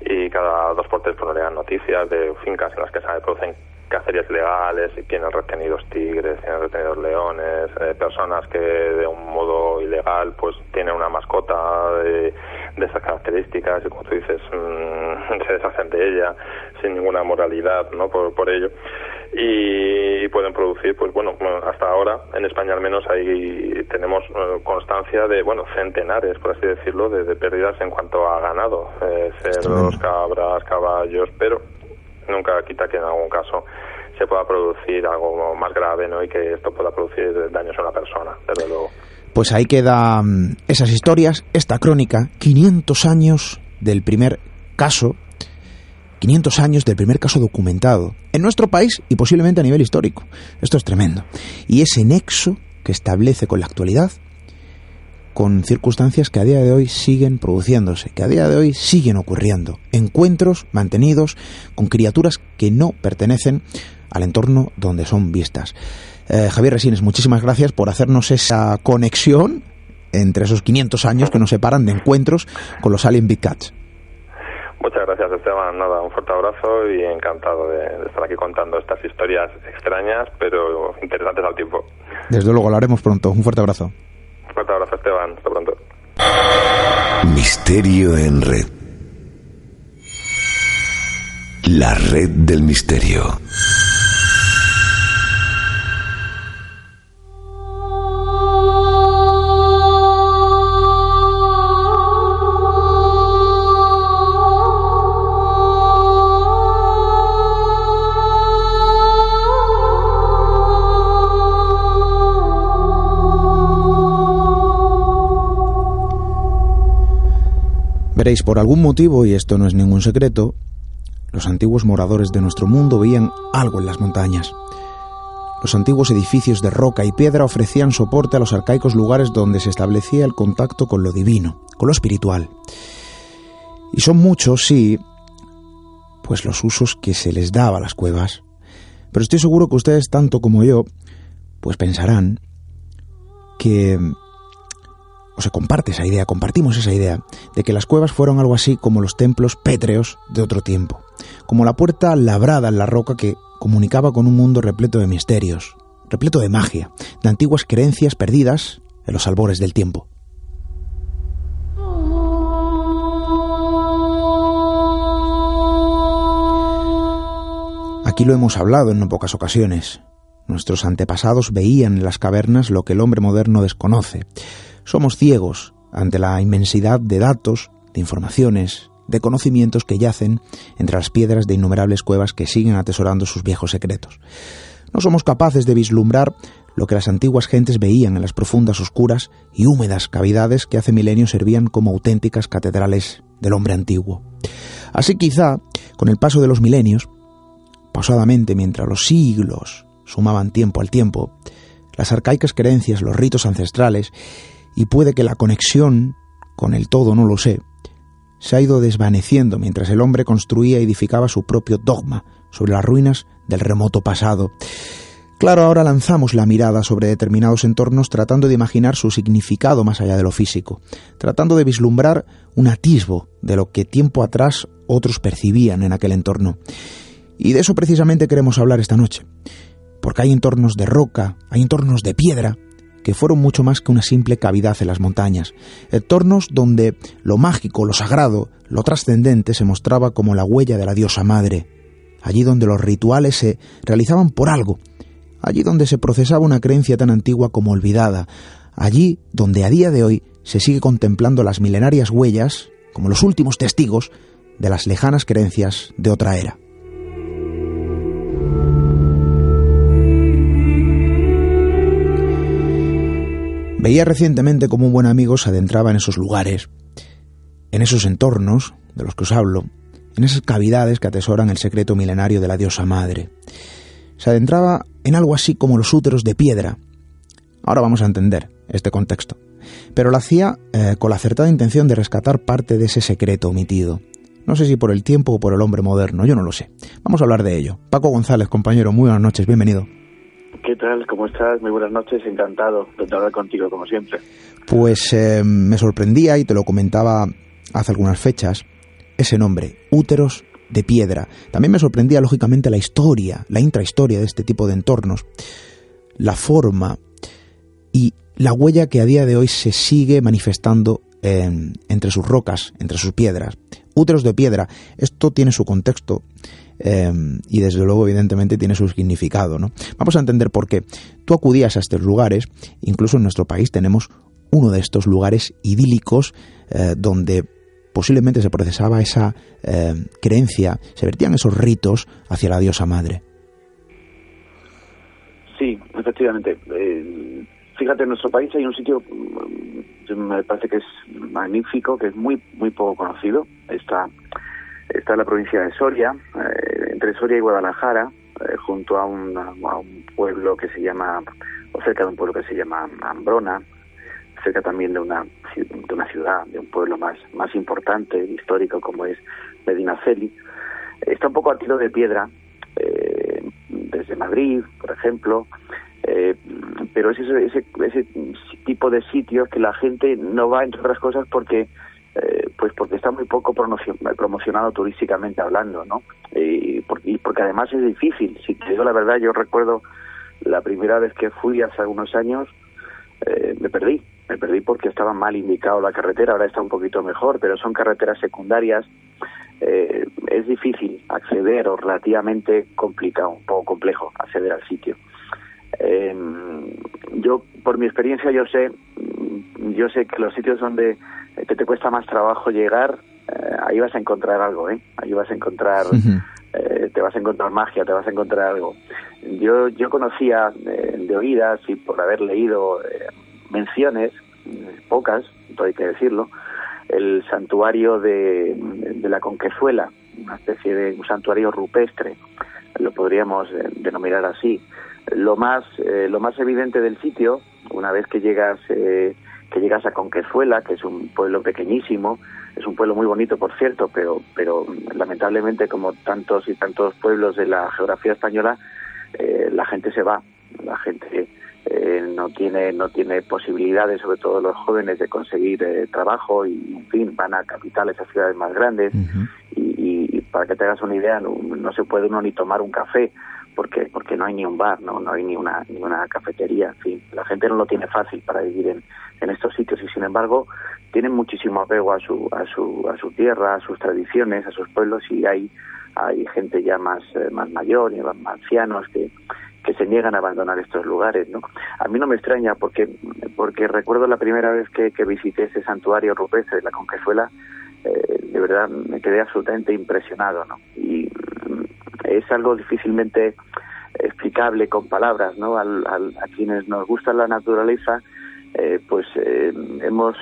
y cada dos por tres llegan noticias de fincas en las que se producen cacerías ilegales, y tienen retenidos tigres, tienen retenidos leones, eh, personas que de un modo ilegal pues tienen una mascota de, de esas características y como tú dices mm, *laughs* se deshacen de ella sin ninguna moralidad no por, por ello y pueden producir pues bueno hasta ahora en España al menos ahí tenemos eh, constancia de bueno centenares por así decirlo de, pérdidas en cuanto a ganado eh, cerdos cabras caballos pero nunca quita que en algún caso se pueda producir algo más grave ¿no? y que esto pueda producir daños a una persona, desde luego. Pues ahí quedan esas historias, esta crónica, 500 años del primer caso, 500 años del primer caso documentado en nuestro país y posiblemente a nivel histórico. Esto es tremendo. Y ese nexo que establece con la actualidad con circunstancias que a día de hoy siguen produciéndose, que a día de hoy siguen ocurriendo. Encuentros mantenidos con criaturas que no pertenecen al entorno donde son vistas. Eh, Javier Resines, muchísimas gracias por hacernos esa conexión entre esos 500 años que nos separan de encuentros con los Alien Big Cats. Muchas gracias, Esteban. Nada, un fuerte abrazo y encantado de, estar aquí contando estas historias extrañas, pero interesantes al tiempo. Desde luego, lo haremos pronto. Un fuerte abrazo. Un fuerte abrazo, Esteban. Hasta pronto. Misterio en red. La red del misterio. Veréis, por algún motivo, y esto no es ningún secreto, los antiguos moradores de nuestro mundo veían algo en las montañas. Los antiguos edificios de roca y piedra ofrecían soporte a los arcaicos lugares donde se establecía el contacto con lo divino, con lo espiritual. Y son muchos, sí, pues los usos que se les daba a las cuevas. Pero estoy seguro que ustedes, tanto como yo, pues pensarán que o se comparte esa idea, compartimos esa idea, de que las cuevas fueron algo así como los templos pétreos de otro tiempo, como la puerta labrada en la roca que comunicaba con un mundo repleto de misterios, repleto de magia, de antiguas creencias perdidas en los albores del tiempo. Aquí lo hemos hablado en no pocas ocasiones. Nuestros antepasados veían en las cavernas lo que el hombre moderno desconoce. Somos ciegos ante la inmensidad de datos, de informaciones, de conocimientos que yacen entre las piedras de innumerables cuevas que siguen atesorando sus viejos secretos. No somos capaces de vislumbrar lo que las antiguas gentes veían en las profundas, oscuras y húmedas cavidades que hace milenios servían como auténticas catedrales del hombre antiguo. Así quizá, con el paso de los milenios, pausadamente mientras los siglos sumaban tiempo al tiempo, las arcaicas creencias, los ritos ancestrales y puede que la conexión con el todo, no lo sé, se ha ido desvaneciendo mientras el hombre construía y edificaba su propio dogma sobre las ruinas del remoto pasado. Claro, ahora lanzamos la mirada sobre determinados entornos tratando de imaginar su significado más allá de lo físico, tratando de vislumbrar un atisbo de lo que tiempo atrás otros percibían en aquel entorno. Y de eso precisamente queremos hablar esta noche, porque hay entornos de roca, hay entornos de piedra, que fueron mucho más que una simple cavidad en las montañas, entornos donde lo mágico, lo sagrado, lo trascendente se mostraba como la huella de la diosa madre, allí donde los rituales se realizaban por algo, allí donde se procesaba una creencia tan antigua como olvidada, allí donde a día de hoy se sigue contemplando las milenarias huellas, como los últimos testigos, de las lejanas creencias de otra era. Veía recientemente cómo un buen amigo se adentraba en esos lugares, en esos entornos de los que os hablo, en esas cavidades que atesoran el secreto milenario de la diosa madre. Se adentraba en algo así como los úteros de piedra. Ahora vamos a entender este contexto. Pero lo hacía eh, con la acertada intención de rescatar parte de ese secreto omitido. No sé si por el tiempo o por el hombre moderno, yo no lo sé. Vamos a hablar de ello. Paco González, compañero, muy buenas noches, bienvenido. ¿Qué tal? ¿Cómo estás? Muy buenas noches, encantado de hablar contigo, como siempre. Pues eh, me sorprendía, y te lo comentaba hace algunas fechas, ese nombre, Úteros de piedra. También me sorprendía, lógicamente, la historia, la intrahistoria de este tipo de entornos, la forma y la huella que a día de hoy se sigue manifestando entre sus rocas, entre sus piedras. Úteros de piedra, esto tiene su contexto em, y desde luego evidentemente tiene su significado. ¿no? Vamos a entender por qué. Tú acudías a estos lugares, incluso en nuestro país tenemos uno de estos lugares idílicos eh, donde posiblemente se procesaba esa em, creencia, se vertían esos ritos hacia la diosa madre. Sí, efectivamente. Eh, fíjate, en nuestro país hay un sitio, mm, me parece que es magnífico, que es muy muy poco conocido. Está, está la provincia de Soria, eh, entre Soria y Guadalajara, eh, junto a un, pueblo que se llama, o cerca de un pueblo que se llama Ambrona, cerca también de una, de una ciudad, de un pueblo más, más importante, histórico, como es Medina Celi. Está un poco a tiro de piedra, eh, desde Madrid, por ejemplo, eh, pero es ese, ese, ese, tipo de sitios que la gente no va, entre otras cosas, porque eh, pues porque está muy poco promocionado turísticamente hablando, ¿no? Y porque, porque, además es difícil. Si te digo la verdad, yo recuerdo la primera vez que fui hace algunos años, eh, me perdí. Me perdí porque estaba mal indicado la carretera, ahora está un poquito mejor, pero son carreteras secundarias. Eh, es difícil acceder o relativamente complicado, un poco complejo acceder al sitio. Eh, yo, por mi experiencia, yo sé, yo sé que los sitios donde que te cuesta más trabajo llegar, eh, ahí vas a encontrar algo, ¿eh? Ahí vas a encontrar, eh, te vas a encontrar magia, te vas a encontrar algo. Yo, yo conocía eh, de oídas y por haber leído menciones, pocas, todo hay que decirlo, el santuario de, de la Conquezuela, una especie de un santuario rupestre, lo podríamos denominar así, lo más eh, lo más evidente del sitio una vez que llegas eh, que llegas a Conquezuela que es un pueblo pequeñísimo es un pueblo muy bonito por cierto pero pero lamentablemente como tantos y tantos pueblos de la geografía española eh, la gente se va. La gente no tiene no tiene posibilidades sobre todo los jóvenes de conseguir trabajo y en fin van a capitales a ciudades más grandes. Y, para que te hagas una idea no, no se puede uno ni tomar un café porque porque no hay ni un bar, no no hay ni una ni una cafetería, en fin, la gente no lo tiene fácil para vivir en, en estos sitios y sin embargo tienen muchísimo apego a su a su a su tierra, a sus tradiciones, a sus pueblos y hay hay gente ya más eh, más mayor y más ancianos que que se niegan a abandonar estos lugares, ¿no? A mí no me extraña porque porque recuerdo la primera vez que, que visité ese santuario rupestre de la Conquesuela, eh, de verdad me quedé absolutamente impresionado, ¿no? Y es algo difícilmente explicable con palabras, ¿no? Al, a quienes nos gusta la naturaleza, eh, pues eh, hemos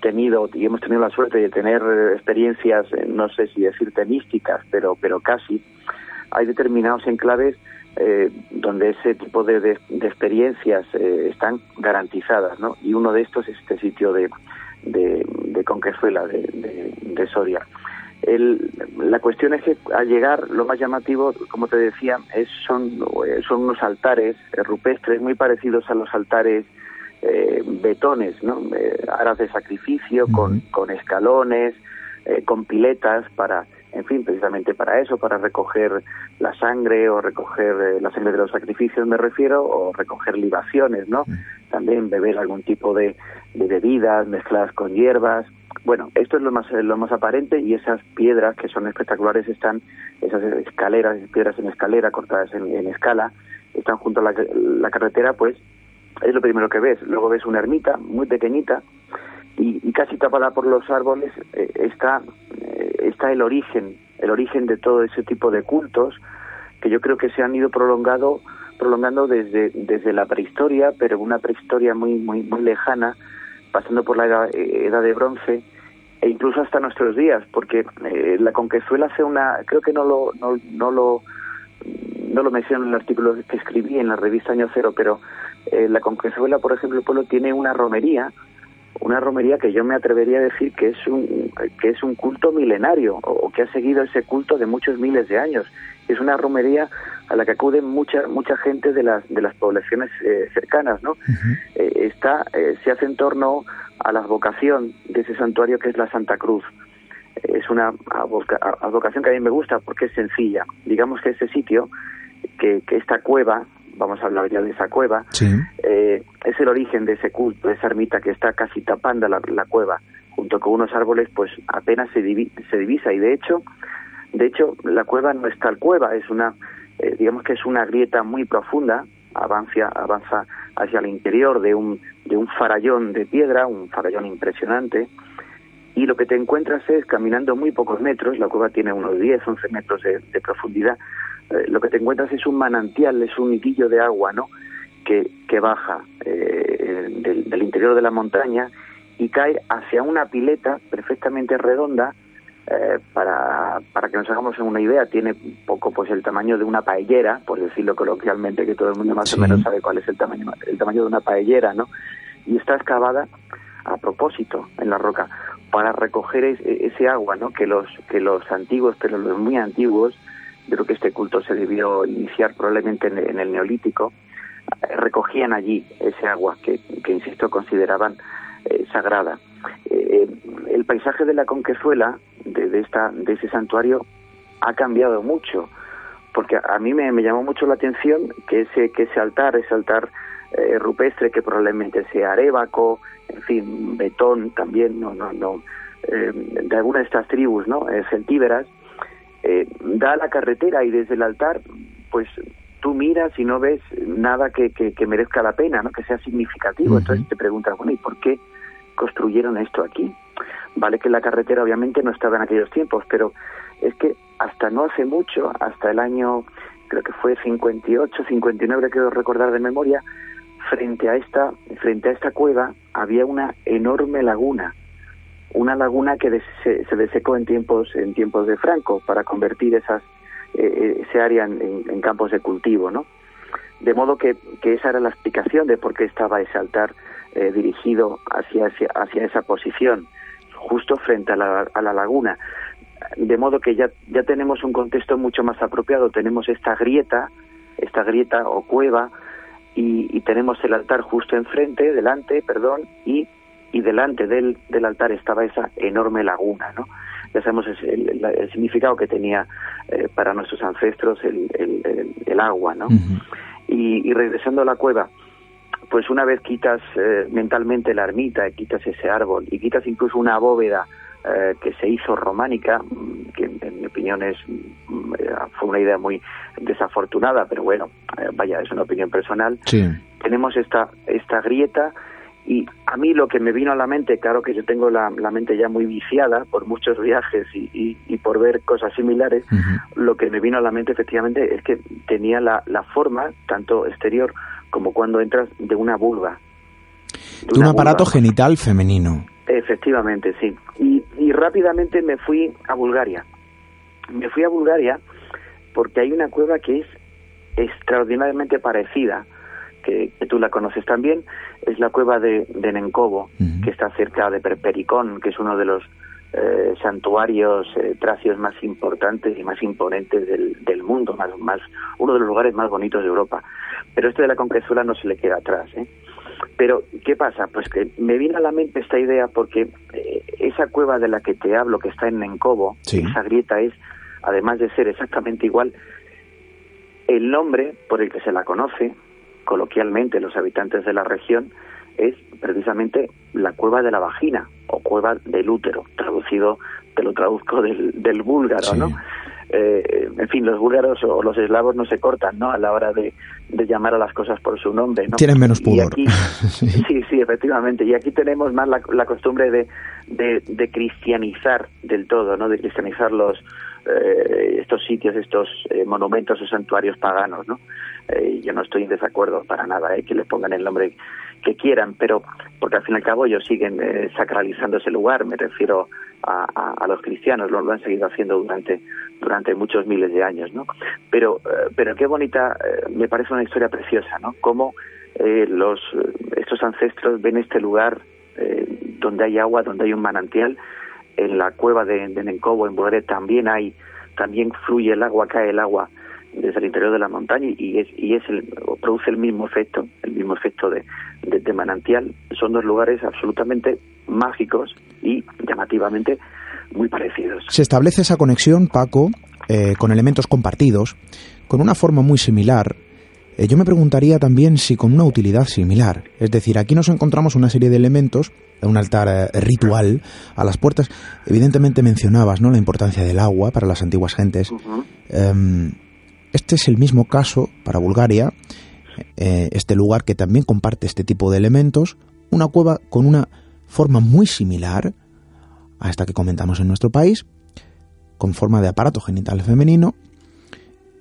tenido y hemos tenido la suerte de tener experiencias, eh, no sé si decirte místicas, pero pero casi. Hay determinados enclaves donde ese tipo de, de, experiencias están garantizadas, ¿no? Y uno de estos es este sitio de de, de Conquezuela, de, de Soria. El, la cuestión es que al llegar lo más llamativo, como te decía, es, son, son unos altares rupestres muy parecidos a los altares eh, betones, ¿no? Eh, aras de sacrificio con, con escalones, eh, con piletas para, en fin, precisamente para eso, para recoger la sangre o recoger eh, la sangre de los sacrificios, me refiero, o recoger libaciones, ¿no? También beber algún tipo de, de bebidas mezcladas con hierbas. Bueno, esto es lo más lo más aparente y esas piedras que son espectaculares están, esas escaleras, piedras en escalera cortadas en, escala, están junto a la, la, carretera, pues es lo primero que ves. Luego ves una ermita muy pequeñita y, y casi tapada por los árboles eh, está eh, está el origen, el origen de todo ese tipo de cultos que yo creo que se han ido prolongado prolongando desde desde la prehistoria, pero una prehistoria muy muy muy lejana pasando por la edad, eh, de bronce e incluso hasta nuestros días, porque eh, la Conquezuela hace una, creo que no lo, no, no lo, no lo menciono en el artículo que escribí en la revista Año Cero, pero eh, la Conquezuela, por ejemplo, el pueblo tiene una romería, una romería que yo me atrevería a decir que es un, que es un culto milenario, o, que ha seguido ese culto de muchos miles de años. Es una romería a la que acude mucha mucha gente de las de las poblaciones eh, cercanas no eh, está eh, se hace en torno a la vocación de ese santuario que es la Santa Cruz. Es una advocación que a mí me gusta porque es sencilla. Digamos que ese sitio, que, que esta cueva, vamos a hablar ya de esa cueva, eh, es el origen de ese culto, de esa ermita que está casi tapando la, cueva, junto con unos árboles, pues apenas se, se divisa. Y de hecho, de hecho la cueva no es tal cueva, es una, eh, digamos que es una grieta muy profunda, avanza, avanza hacia el interior de un, de un farallón de piedra, un farallón impresionante, y lo que te encuentras es, caminando muy pocos metros, la cueva tiene unos 10, 11 metros de, profundidad, eh, lo que te encuentras es un manantial, es un hilillo de agua, ¿no?, que, que baja eh, del, interior de la montaña y cae hacia una pileta perfectamente redonda, eh, para, para que nos hagamos una idea, tiene poco pues el tamaño de una paellera, por decirlo coloquialmente, que todo el mundo más o menos sabe cuál es el tamaño, el tamaño de una paellera, ¿no? Y está excavada a propósito en la roca para recoger ese agua, ¿no? Que los que los antiguos, pero los muy antiguos, yo creo que este culto se debió iniciar probablemente en, el neolítico, eh, recogían allí ese agua que, que insisto consideraban eh, sagrada. Eh, el paisaje de la Conquezuela, de, esta de ese santuario, ha cambiado mucho, porque a mí me, me llamó mucho la atención que ese que ese altar, ese altar rupestre que probablemente sea arébaco, en fin, Betón también, no, no, no, eh, de alguna de estas tribus, ¿no? Eh, celtíberas, eh, da la carretera y desde el altar, pues tú miras y no ves nada que, que, merezca la pena, ¿no? Que sea significativo. Entonces te preguntas, bueno, ¿y por qué construyeron esto aquí? Vale que la carretera obviamente no estaba en aquellos tiempos, pero es que hasta no hace mucho, hasta el año, creo que fue 58, 59, quiero recordar de memoria, frente a esta frente a esta cueva había una enorme laguna una laguna que se, se, desecó en tiempos en tiempos de Franco para convertir esas eh, eh, ese área en, campos de cultivo no de modo que, que, esa era la explicación de por qué estaba ese altar eh, dirigido hacia, hacia, esa posición justo frente a la, a la laguna de modo que ya ya tenemos un contexto mucho más apropiado tenemos esta grieta esta grieta o cueva y, tenemos el altar justo enfrente, delante, perdón, y, y delante del, del altar estaba esa enorme laguna, ¿no? Ya sabemos el, significado que tenía eh, para nuestros ancestros el, el, agua, ¿no? y, regresando a la cueva, pues una vez quitas eh, mentalmente la ermita, quitas ese árbol y quitas incluso una bóveda eh, que se hizo románica, mm, que en mi opinión es mm, eh, fue una idea muy desafortunada, pero bueno, vaya, es una opinión personal. Tenemos esta esta grieta y a mí lo que me vino a la mente, claro que yo tengo la, mente ya muy viciada por muchos viajes y, y, por ver cosas similares, lo que me vino a la mente efectivamente es que tenía la, la forma, tanto exterior como cuando entras, de una vulva. De, un aparato genital femenino. Efectivamente, sí. Y, y rápidamente me fui a Bulgaria. Me fui a Bulgaria porque hay una cueva que es extraordinariamente parecida, que, tú la conoces también, es la cueva de, de Nenkovo, que está cerca de Perpericón, que es uno de los eh, santuarios eh, tracios más importantes y más imponentes del, del mundo, más, más, uno de los lugares más bonitos de Europa. Pero este de la Conquezuela no se le queda atrás. ¿eh? Pero, ¿qué pasa? Pues que me vino a la mente esta idea porque eh, esa cueva de la que te hablo, que está en Nencobo, esa grieta es, además de ser exactamente igual, el nombre por el que se la conoce, coloquialmente los habitantes de la región, es precisamente la cueva de la vagina o cueva del útero, traducido, te lo traduzco del, del búlgaro, ¿no? Eh, en fin, los búlgaros o los eslavos no se cortan, ¿no? A la hora de, llamar a las cosas por su nombre, ¿no? Tienen menos pudor. *laughs* sí. sí, efectivamente. Y aquí tenemos más la, costumbre de, de, cristianizar del todo, ¿no? De cristianizar los eh, estos sitios, estos eh, monumentos o santuarios paganos, ¿no? yo no estoy en desacuerdo para nada, que le pongan el nombre que quieran, pero porque al fin y al cabo ellos siguen sacralizando ese lugar, me refiero a, los cristianos, lo, han seguido haciendo durante, durante muchos miles de años, ¿no? Pero, eh, pero qué bonita, eh, me parece una historia preciosa, ¿no? Cómo eh, los, estos ancestros ven este lugar donde hay agua, donde hay un manantial, en la cueva de, de Nencobo, en Boret, también hay, también fluye el agua, cae el agua desde el interior de la montaña y es, y es el, produce el mismo efecto, el mismo efecto de, manantial. Son dos lugares absolutamente mágicos y llamativamente muy parecidos. Se establece esa conexión, Paco, eh, con elementos compartidos, con una forma muy similar. Eh, yo me preguntaría también si con una utilidad similar. Es decir, aquí nos encontramos una serie de elementos, un altar eh, ritual a las puertas. Evidentemente mencionabas ¿no? la importancia del agua para las antiguas gentes. Este es el mismo caso para Bulgaria, este lugar que también comparte este tipo de elementos, una cueva con una forma muy similar a esta que comentamos en nuestro país, con forma de aparato genital femenino,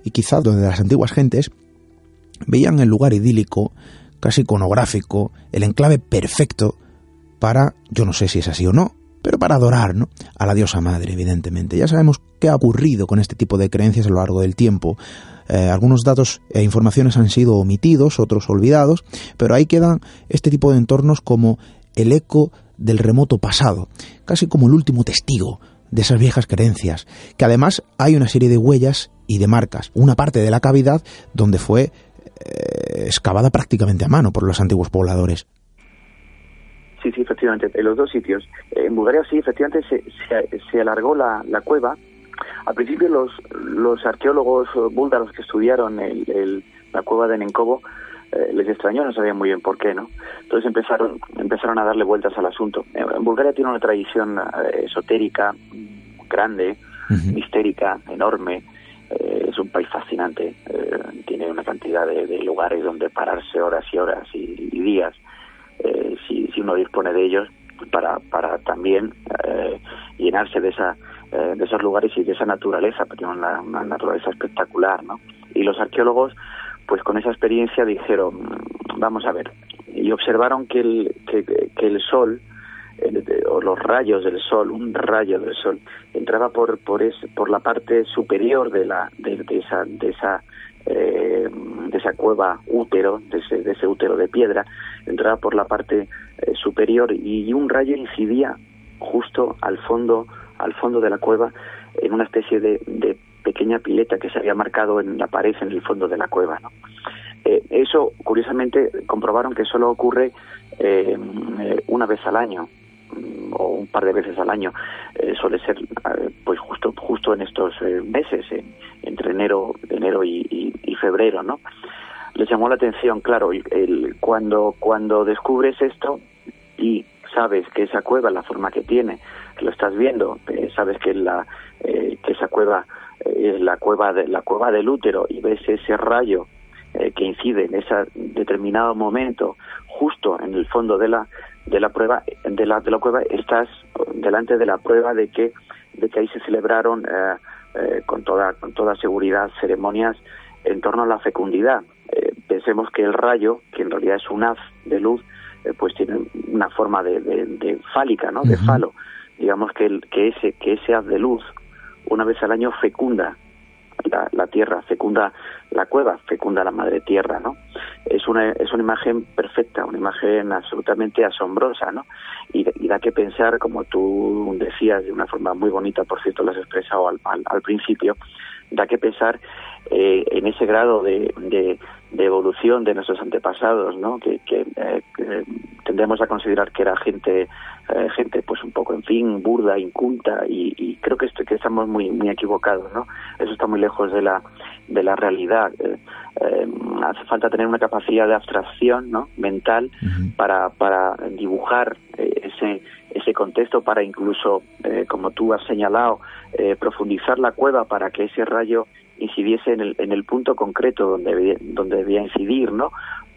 y quizá donde las antiguas gentes veían el lugar idílico, casi iconográfico, el enclave perfecto para, yo no sé si es así o no, pero para adorar ¿no? a la diosa madre, evidentemente. Ya sabemos qué ha ocurrido con este tipo de creencias a lo largo del tiempo. Eh, algunos datos e informaciones han sido omitidos, otros olvidados, pero ahí quedan este tipo de entornos como el eco del remoto pasado, casi como el último testigo de esas viejas creencias, que además hay una serie de huellas y de marcas, una parte de la cavidad donde fue eh, excavada prácticamente a mano por los antiguos pobladores. Sí, sí, efectivamente, en los dos sitios. En Bulgaria sí, efectivamente se, se, alargó la, la, cueva. Al principio los, los arqueólogos búlgaros que estudiaron el, la cueva de Nenkovo eh, les extrañó, no sabían muy bien por qué, ¿no? Entonces empezaron, empezaron a darle vueltas al asunto. Eh, en Bulgaria tiene una tradición eh, esotérica grande, mistérica, enorme. es un país fascinante. tiene una cantidad de, lugares donde pararse horas y horas y, días, si, si uno dispone de ellos, para, para también llenarse de esa de esos lugares y de esa naturaleza, porque tiene una, una naturaleza espectacular, ¿no? Y los arqueólogos pues con esa experiencia dijeron, vamos a ver, y observaron que el, que, el sol, o los rayos del sol, un rayo del sol, entraba por por, por la parte superior de la de, esa de esa eh, de esa cueva útero, de ese, de ese útero de piedra, entraba por la parte eh, superior y un rayo incidía justo al fondo al fondo de la cueva en una especie de, de pequeña pileta que se había marcado en la pared en el fondo de la cueva. ¿no? Eh, eso, curiosamente, comprobaron que solo ocurre eh, una vez al año mm, o un par de veces al año eh, suele ser pues justo justo en estos meses entre enero enero y, febrero no les llamó la atención claro el, cuando cuando descubres esto y sabes que esa cueva la forma que tiene lo estás viendo sabes que la que esa cueva es la cueva de la cueva del útero y ves ese rayo eh, que incide en ese determinado momento justo en el fondo de la de la prueba de la de la cueva estás delante de la prueba de que de que ahí se celebraron eh, eh, con toda con toda seguridad ceremonias en torno a la fecundidad pensemos que el rayo que en realidad es un haz de luz pues tiene una forma de, de, fálica no de falo. Digamos que el, que ese que ese haz de luz una vez al año fecunda la, tierra, fecunda la cueva, fecunda la madre tierra, ¿no? Es una, es una imagen perfecta, una imagen absolutamente asombrosa, ¿no? Y, da que pensar, como tú decías de una forma muy bonita, por cierto, lo has expresado al, al, principio, da que pensar eh, en ese grado de, de, evolución de nuestros antepasados, ¿no? Que, que, eh, tendemos a considerar que era gente eh, gente pues un poco en fin burda inculta y, creo que, que estamos muy muy equivocados no eso está muy lejos de la de la realidad. Eh, eh, hace falta tener una capacidad de abstracción no mental para para dibujar ese ese contexto para incluso como tú has señalado profundizar la cueva para que ese rayo incidiese en el, en el punto concreto donde, donde debía incidir, ¿no?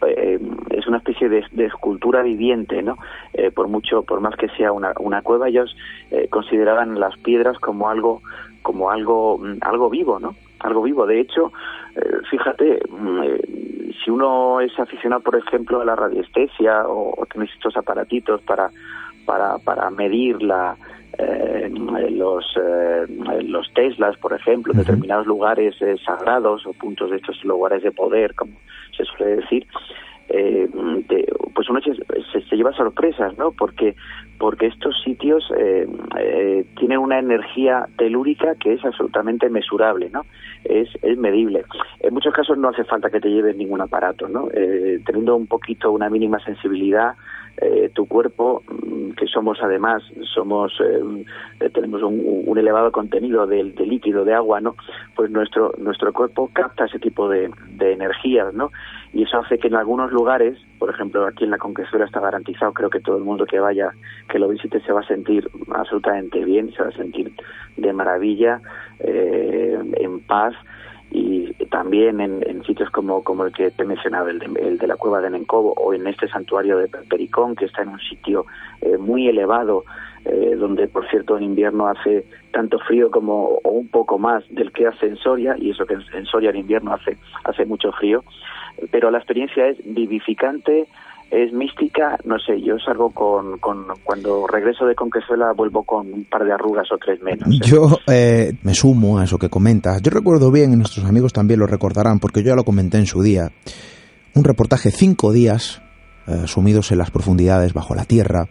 Eh, es una especie de, escultura viviente, ¿no? Eh, por mucho, por más que sea una, una cueva, ellos eh, consideraban las piedras como algo, como algo, mm, algo vivo, ¿no? Algo vivo. De hecho, fíjate, mm, si uno es aficionado, por ejemplo, a la radiestesia o, o estos aparatitos para, para, para medir la, eh, los, eh, los Teslas, por ejemplo, en determinados lugares eh, sagrados o puntos de estos lugares de poder, como se suele decir, eh, pues uno se, se, lleva sorpresas, ¿no? Porque porque estos sitios eh, eh, tienen una energía telúrica que es absolutamente mesurable, ¿no? Es, es medible. En muchos casos no hace falta que te lleves ningún aparato, ¿no? Eh, teniendo un poquito una mínima sensibilidad eh, tu cuerpo, mm, que somos además, somos eh, tenemos un, elevado contenido de, líquido, de agua, ¿no? Pues nuestro nuestro cuerpo capta ese tipo de, de energías, ¿no? Y eso hace que en algunos lugares, por ejemplo, aquí en la Conquestura está garantizado, creo que todo el mundo que vaya, que lo visite, se va a sentir absolutamente bien, se va a sentir de maravilla, eh, en paz y también en, sitios como, como el que te he mencionado, el de, la cueva de Nencobo o en este santuario de Pericón, que está en un sitio eh, muy elevado, eh, donde por cierto en invierno hace tanto frío como o un poco más del que hace en Soria, y eso que en Soria en invierno hace, hace mucho frío, pero la experiencia es vivificante, es mística, no sé, yo salgo con, con cuando regreso de Conquesuela vuelvo con un par de arrugas o tres menos. ¿eh? Yo eh, me sumo a eso que comentas. Yo recuerdo bien, y nuestros amigos también lo recordarán, porque yo ya lo comenté en su día, un reportaje cinco días eh, sumidos en las profundidades bajo la tierra,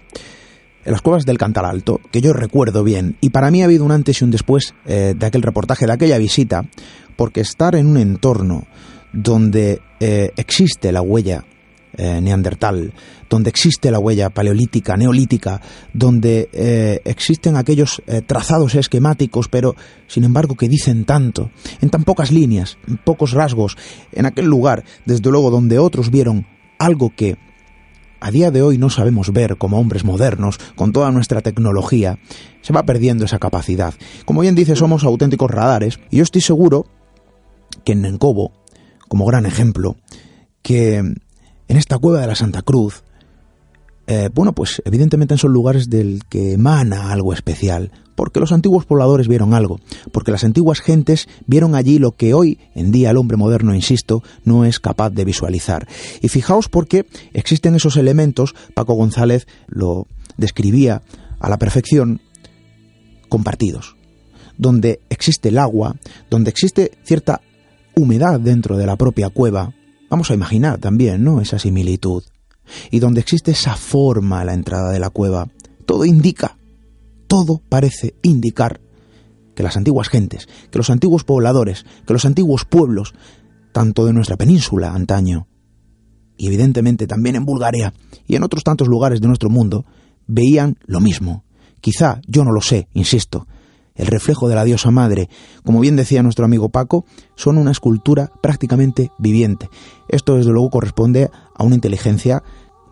en las cuevas del Cantal Alto, que yo recuerdo bien, y para mí ha habido un antes y un después de aquel reportaje, de aquella visita, porque estar en un entorno donde existe la huella eh, neandertal, donde existe la huella paleolítica, neolítica, donde eh, existen aquellos eh, trazados esquemáticos, pero sin embargo que dicen tanto, en tan pocas líneas, en pocos rasgos, en aquel lugar, desde luego donde otros vieron algo que a día de hoy no sabemos ver como hombres modernos, con toda nuestra tecnología, se va perdiendo esa capacidad. Como bien dice, somos auténticos radares, y yo estoy seguro que en Nencobo, como gran ejemplo, que en esta cueva de la Santa Cruz, eh, bueno, pues evidentemente son lugares del que emana algo especial, porque los antiguos pobladores vieron algo, porque las antiguas gentes vieron allí lo que hoy en día el hombre moderno, insisto, no es capaz de visualizar. Y fijaos porque existen esos elementos, Paco González lo describía a la perfección, compartidos, donde existe el agua, donde existe cierta humedad dentro de la propia cueva, Vamos a imaginar también, ¿no? Esa similitud. Y donde existe esa forma a la entrada de la cueva, todo indica, todo parece indicar que las antiguas gentes, que los antiguos pobladores, que los antiguos pueblos, tanto de nuestra península antaño, y evidentemente también en Bulgaria y en otros tantos lugares de nuestro mundo, veían lo mismo. Quizá, yo no lo sé, insisto, el reflejo de la diosa madre, como bien decía nuestro amigo Paco, son una escultura prácticamente viviente. Esto desde luego corresponde a una inteligencia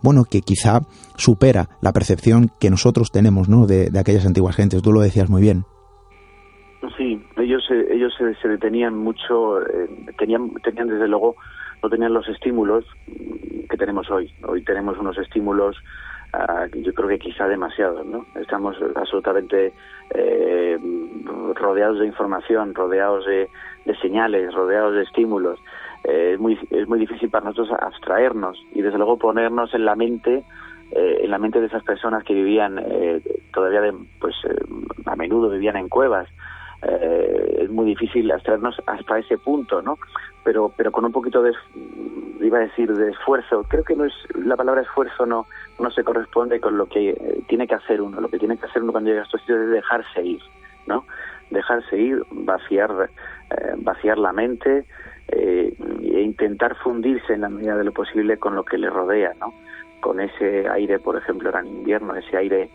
bueno, que quizá supera la percepción que nosotros tenemos ¿no? de, aquellas antiguas gentes. Tú lo decías muy bien. Sí, ellos, ellos se, detenían mucho, eh, tenían, tenían desde luego, no tenían los estímulos que tenemos hoy. Hoy tenemos unos estímulos yo creo que quizá demasiado, ¿no? Estamos absolutamente eh, rodeados de información, rodeados de, señales, rodeados de estímulos. Eh, es, muy, es muy difícil para nosotros abstraernos y desde luego ponernos en la mente eh, en la mente de esas personas que vivían todavía de, pues a menudo vivían en cuevas es muy difícil abstraernos hasta ese punto no pero pero con un poquito de iba a decir de esfuerzo creo que no es la palabra esfuerzo no no se corresponde con lo que eh, tiene que hacer uno. Lo que tiene que hacer uno cuando llega a estos sitios es dejarse ir no dejarse ir vaciar eh, vaciar la mente eh, e intentar fundirse en la medida de lo posible con lo que le rodea no con ese aire por ejemplo era en invierno ese aire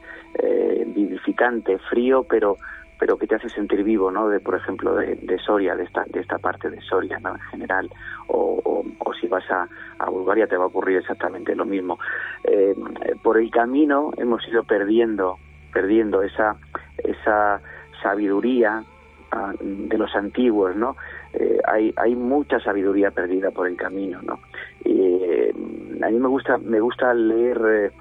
vivificante frío pero pero que te hace sentir vivo, ¿no? De, por ejemplo, de, Soria, de esta, de esta parte de Soria, ¿no? En general, o, o, si vas a, a, Bulgaria te va a ocurrir exactamente lo mismo. Eh, por el camino hemos ido perdiendo, perdiendo esa, esa sabiduría ah, de los antiguos, ¿no? Eh, hay, hay mucha sabiduría perdida por el camino, ¿no? Eh, a mí me gusta, me gusta leer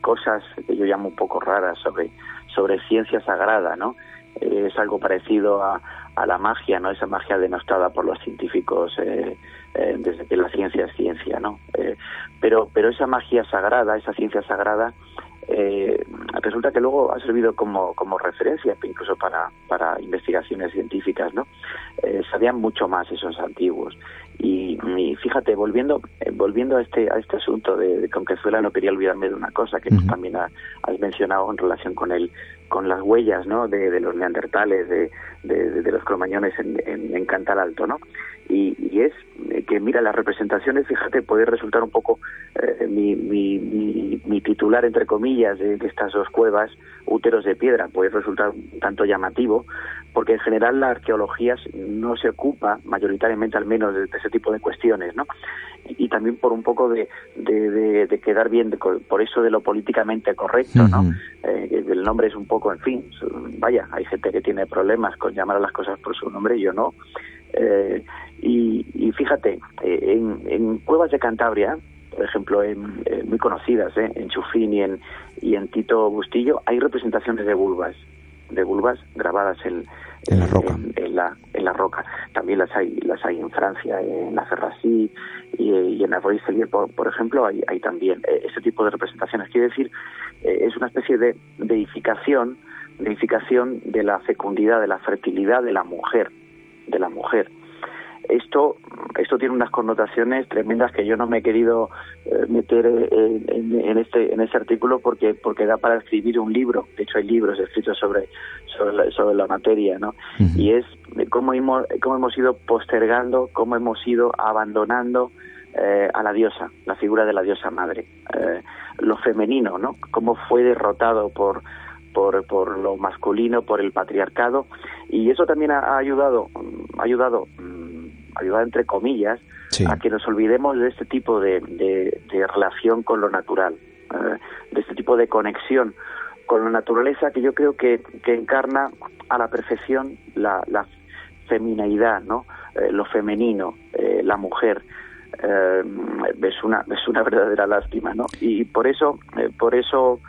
cosas que yo llamo un poco raras sobre, sobre ciencia sagrada, ¿no? es algo parecido a, a, la magia, ¿no? Esa magia denostada por los científicos eh, eh, desde que la ciencia es ciencia, ¿no? Eh, pero, pero esa magia sagrada, esa ciencia sagrada, resulta que luego ha servido como, como referencia incluso para, para investigaciones científicas, ¿no? sabían mucho más esos antiguos. Y, Y, fíjate, volviendo eh, volviendo a este a este asunto de, de Conquezuela, no quería olvidarme de una cosa que también has mencionado en relación con el con las huellas ¿no? de, los neandertales, de, de, los cromañones en, en, Cantal Alto, ¿no? Y, y, es que, mira, las representaciones, fíjate, puede resultar un poco eh, mi, mi, mi, titular, entre comillas, de, estas dos cuevas, úteros de piedra, puede resultar un tanto llamativo, porque en general la arqueología no se ocupa, mayoritariamente al menos, de, ese tipo de cuestiones, ¿no? Y, también por un poco de, de, quedar bien, por eso de lo políticamente correcto, ¿no? Eh, el nombre es un poco, en fin, vaya, hay gente que tiene problemas con llamar a las cosas por su nombre, yo no. Eh, y, fíjate, eh, en, en, cuevas de Cantabria, por ejemplo, en, muy conocidas, en Chufín y en, y en Tito Bustillo, hay representaciones de vulvas, de vulvas grabadas en, en la roca. En, la, en la roca. También las hay, las hay en Francia, en la Ferrasí y, y en la Royce por, por ejemplo, hay, hay también eh, ese tipo de representaciones. Quiere decir, eh, es una especie de deificación, deificación de la fecundidad, de la fertilidad de la mujer, de la mujer esto esto tiene unas connotaciones tremendas que yo no me he querido eh, meter en, este en ese artículo porque porque da para escribir un libro. De hecho hay libros escritos sobre sobre la, materia no y es cómo hemos cómo hemos ido postergando cómo hemos ido abandonando eh, a la diosa la figura de la diosa madre eh, lo femenino no cómo fue derrotado por por, por lo masculino, por el patriarcado, y eso también ha, ayudado, ha ayudado ayudar entre comillas, a que nos olvidemos de este tipo de, de, relación con lo natural, eh, de este tipo de conexión con la naturaleza que yo creo que, que encarna a la perfección la, la femineidad, ¿no? Eh, lo femenino, eh, la mujer. es una es una *laughs* verdadera lástima, ¿no? Y por eso por eso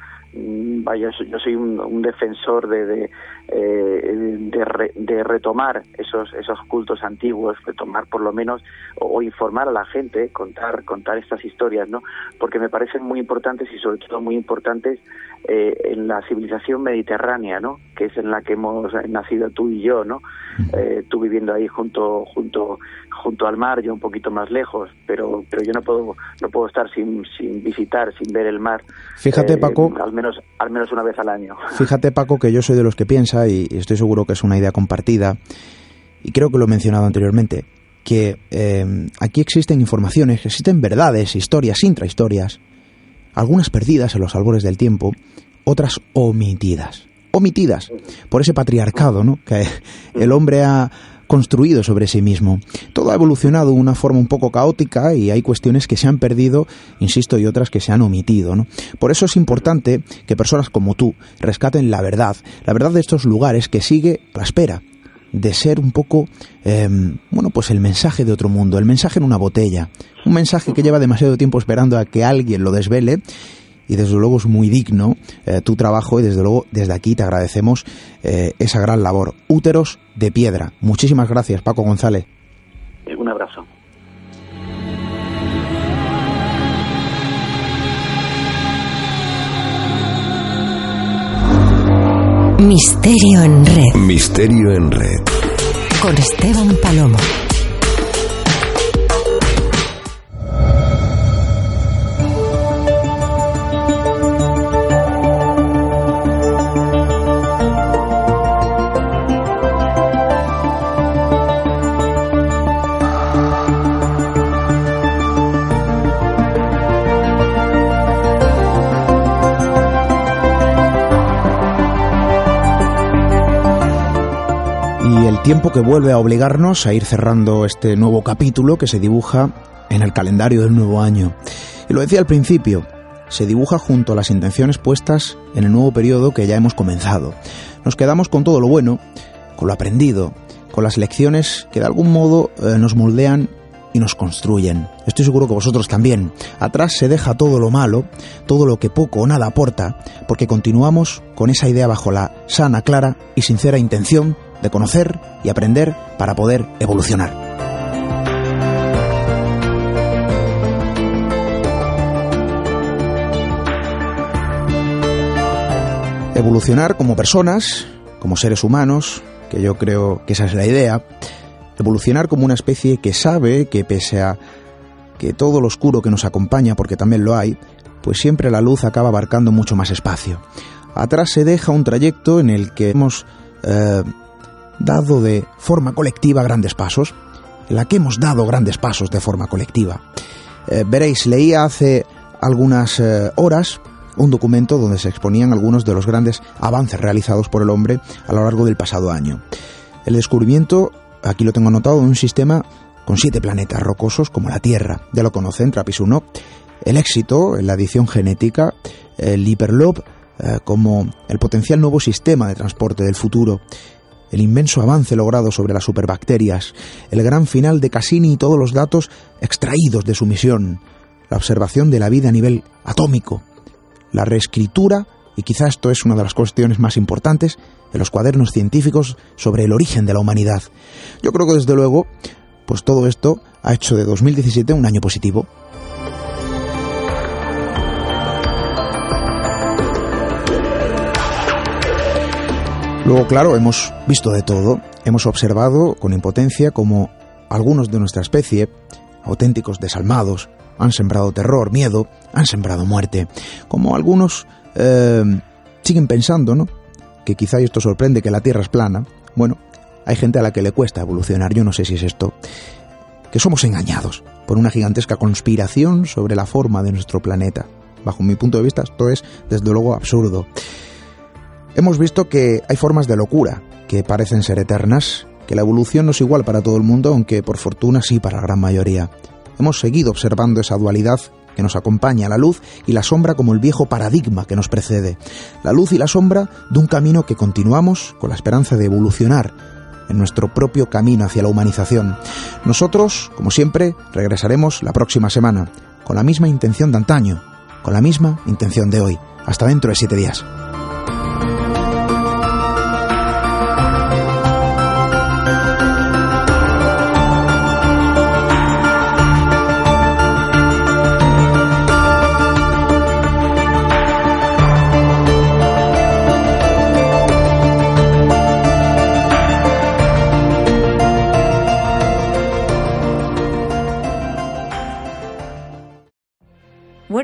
vaya, yo soy un, defensor de, de, eh, de, retomar esos, esos cultos antiguos, retomar por lo menos, o, informar a la gente, contar, contar estas historias, ¿no? Porque me parecen muy importantes y sobre todo muy importantes eh, en la civilización mediterránea, ¿no? Que es en la que hemos nacido tú y yo, ¿no? Eh, tú viviendo ahí junto, junto, junto al mar, yo un poquito más lejos, pero, pero yo no puedo, no puedo estar sin, sin visitar, sin ver el mar. Fíjate, Paco. Al menos al menos una vez al año. *laughs* Fíjate, Paco, que yo soy de los que piensa, y estoy seguro que es una idea compartida, y creo que lo he mencionado anteriormente, que eh, aquí existen informaciones, existen verdades, historias, intrahistorias, algunas perdidas en los albores del tiempo, otras omitidas. Omitidas por ese patriarcado, ¿no? Que *laughs* el hombre ha construido sobre sí mismo. Todo ha evolucionado de una forma un poco caótica y hay cuestiones que se han perdido, insisto, y otras que se han omitido. ¿no? Por eso es importante que personas como tú rescaten la verdad, la verdad de estos lugares que sigue la espera de ser un poco, em, bueno, pues el mensaje de otro mundo, el mensaje en una botella, un mensaje que lleva demasiado tiempo esperando a que alguien lo desvele y desde luego es muy digno eh, tu trabajo y desde luego desde aquí te agradecemos eh, esa gran labor. Úteros de piedra. Muchísimas gracias, Paco González. Un abrazo. Misterio en red. Misterio en red. Con Esteban Palomo. Tiempo que vuelve a obligarnos a ir cerrando este nuevo capítulo que se dibuja en el calendario del nuevo año. Y lo decía al principio, se dibuja junto a las intenciones puestas en el nuevo periodo que ya hemos comenzado. Nos quedamos con todo lo bueno, con lo aprendido, con las lecciones que de algún modo eh, nos moldean y nos construyen. Estoy seguro que vosotros también. Atrás se deja todo lo malo, todo lo que poco o nada aporta, porque continuamos con esa idea bajo la sana, clara y sincera intención de conocer y aprender para poder evolucionar. Evolucionar como personas, como seres humanos, que yo creo que esa es la idea, evolucionar como una especie que sabe que pese a que todo lo oscuro que nos acompaña, porque también lo hay, pues siempre la luz acaba abarcando mucho más espacio. Atrás se deja un trayecto en el que hemos eh, dado de forma colectiva grandes pasos, en la que hemos dado grandes pasos de forma colectiva. Eh, veréis, leía hace algunas eh, horas un documento donde se exponían algunos de los grandes avances realizados por el hombre a lo largo del pasado año. El descubrimiento, aquí lo tengo anotado, de un sistema con siete planetas rocosos como la Tierra, ya lo conocen, Trappist 1, el éxito en la adición genética, el hiperloop eh, como el potencial nuevo sistema de transporte del futuro, el inmenso avance logrado sobre las superbacterias, el gran final de Cassini y todos los datos extraídos de su misión, la observación de la vida a nivel atómico, la reescritura, y quizá esto es una de las cuestiones más importantes, de los cuadernos científicos sobre el origen de la humanidad. Yo creo que desde luego, pues todo esto ha hecho de 2017 un año positivo. Luego, claro, hemos visto de todo, hemos observado con impotencia como algunos de nuestra especie, auténticos desalmados, han sembrado terror, miedo, han sembrado muerte, como algunos eh, siguen pensando, ¿no? Que quizá esto sorprende que la Tierra es plana. Bueno, hay gente a la que le cuesta evolucionar, yo no sé si es esto, que somos engañados por una gigantesca conspiración sobre la forma de nuestro planeta. Bajo mi punto de vista, esto es desde luego absurdo. Hemos visto que hay formas de locura que parecen ser eternas, que la evolución no es igual para todo el mundo, aunque por fortuna sí para la gran mayoría. Hemos seguido observando esa dualidad que nos acompaña, la luz y la sombra como el viejo paradigma que nos precede, la luz y la sombra de un camino que continuamos con la esperanza de evolucionar en nuestro propio camino hacia la humanización. Nosotros, como siempre, regresaremos la próxima semana, con la misma intención de antaño, con la misma intención de hoy. Hasta dentro de siete días.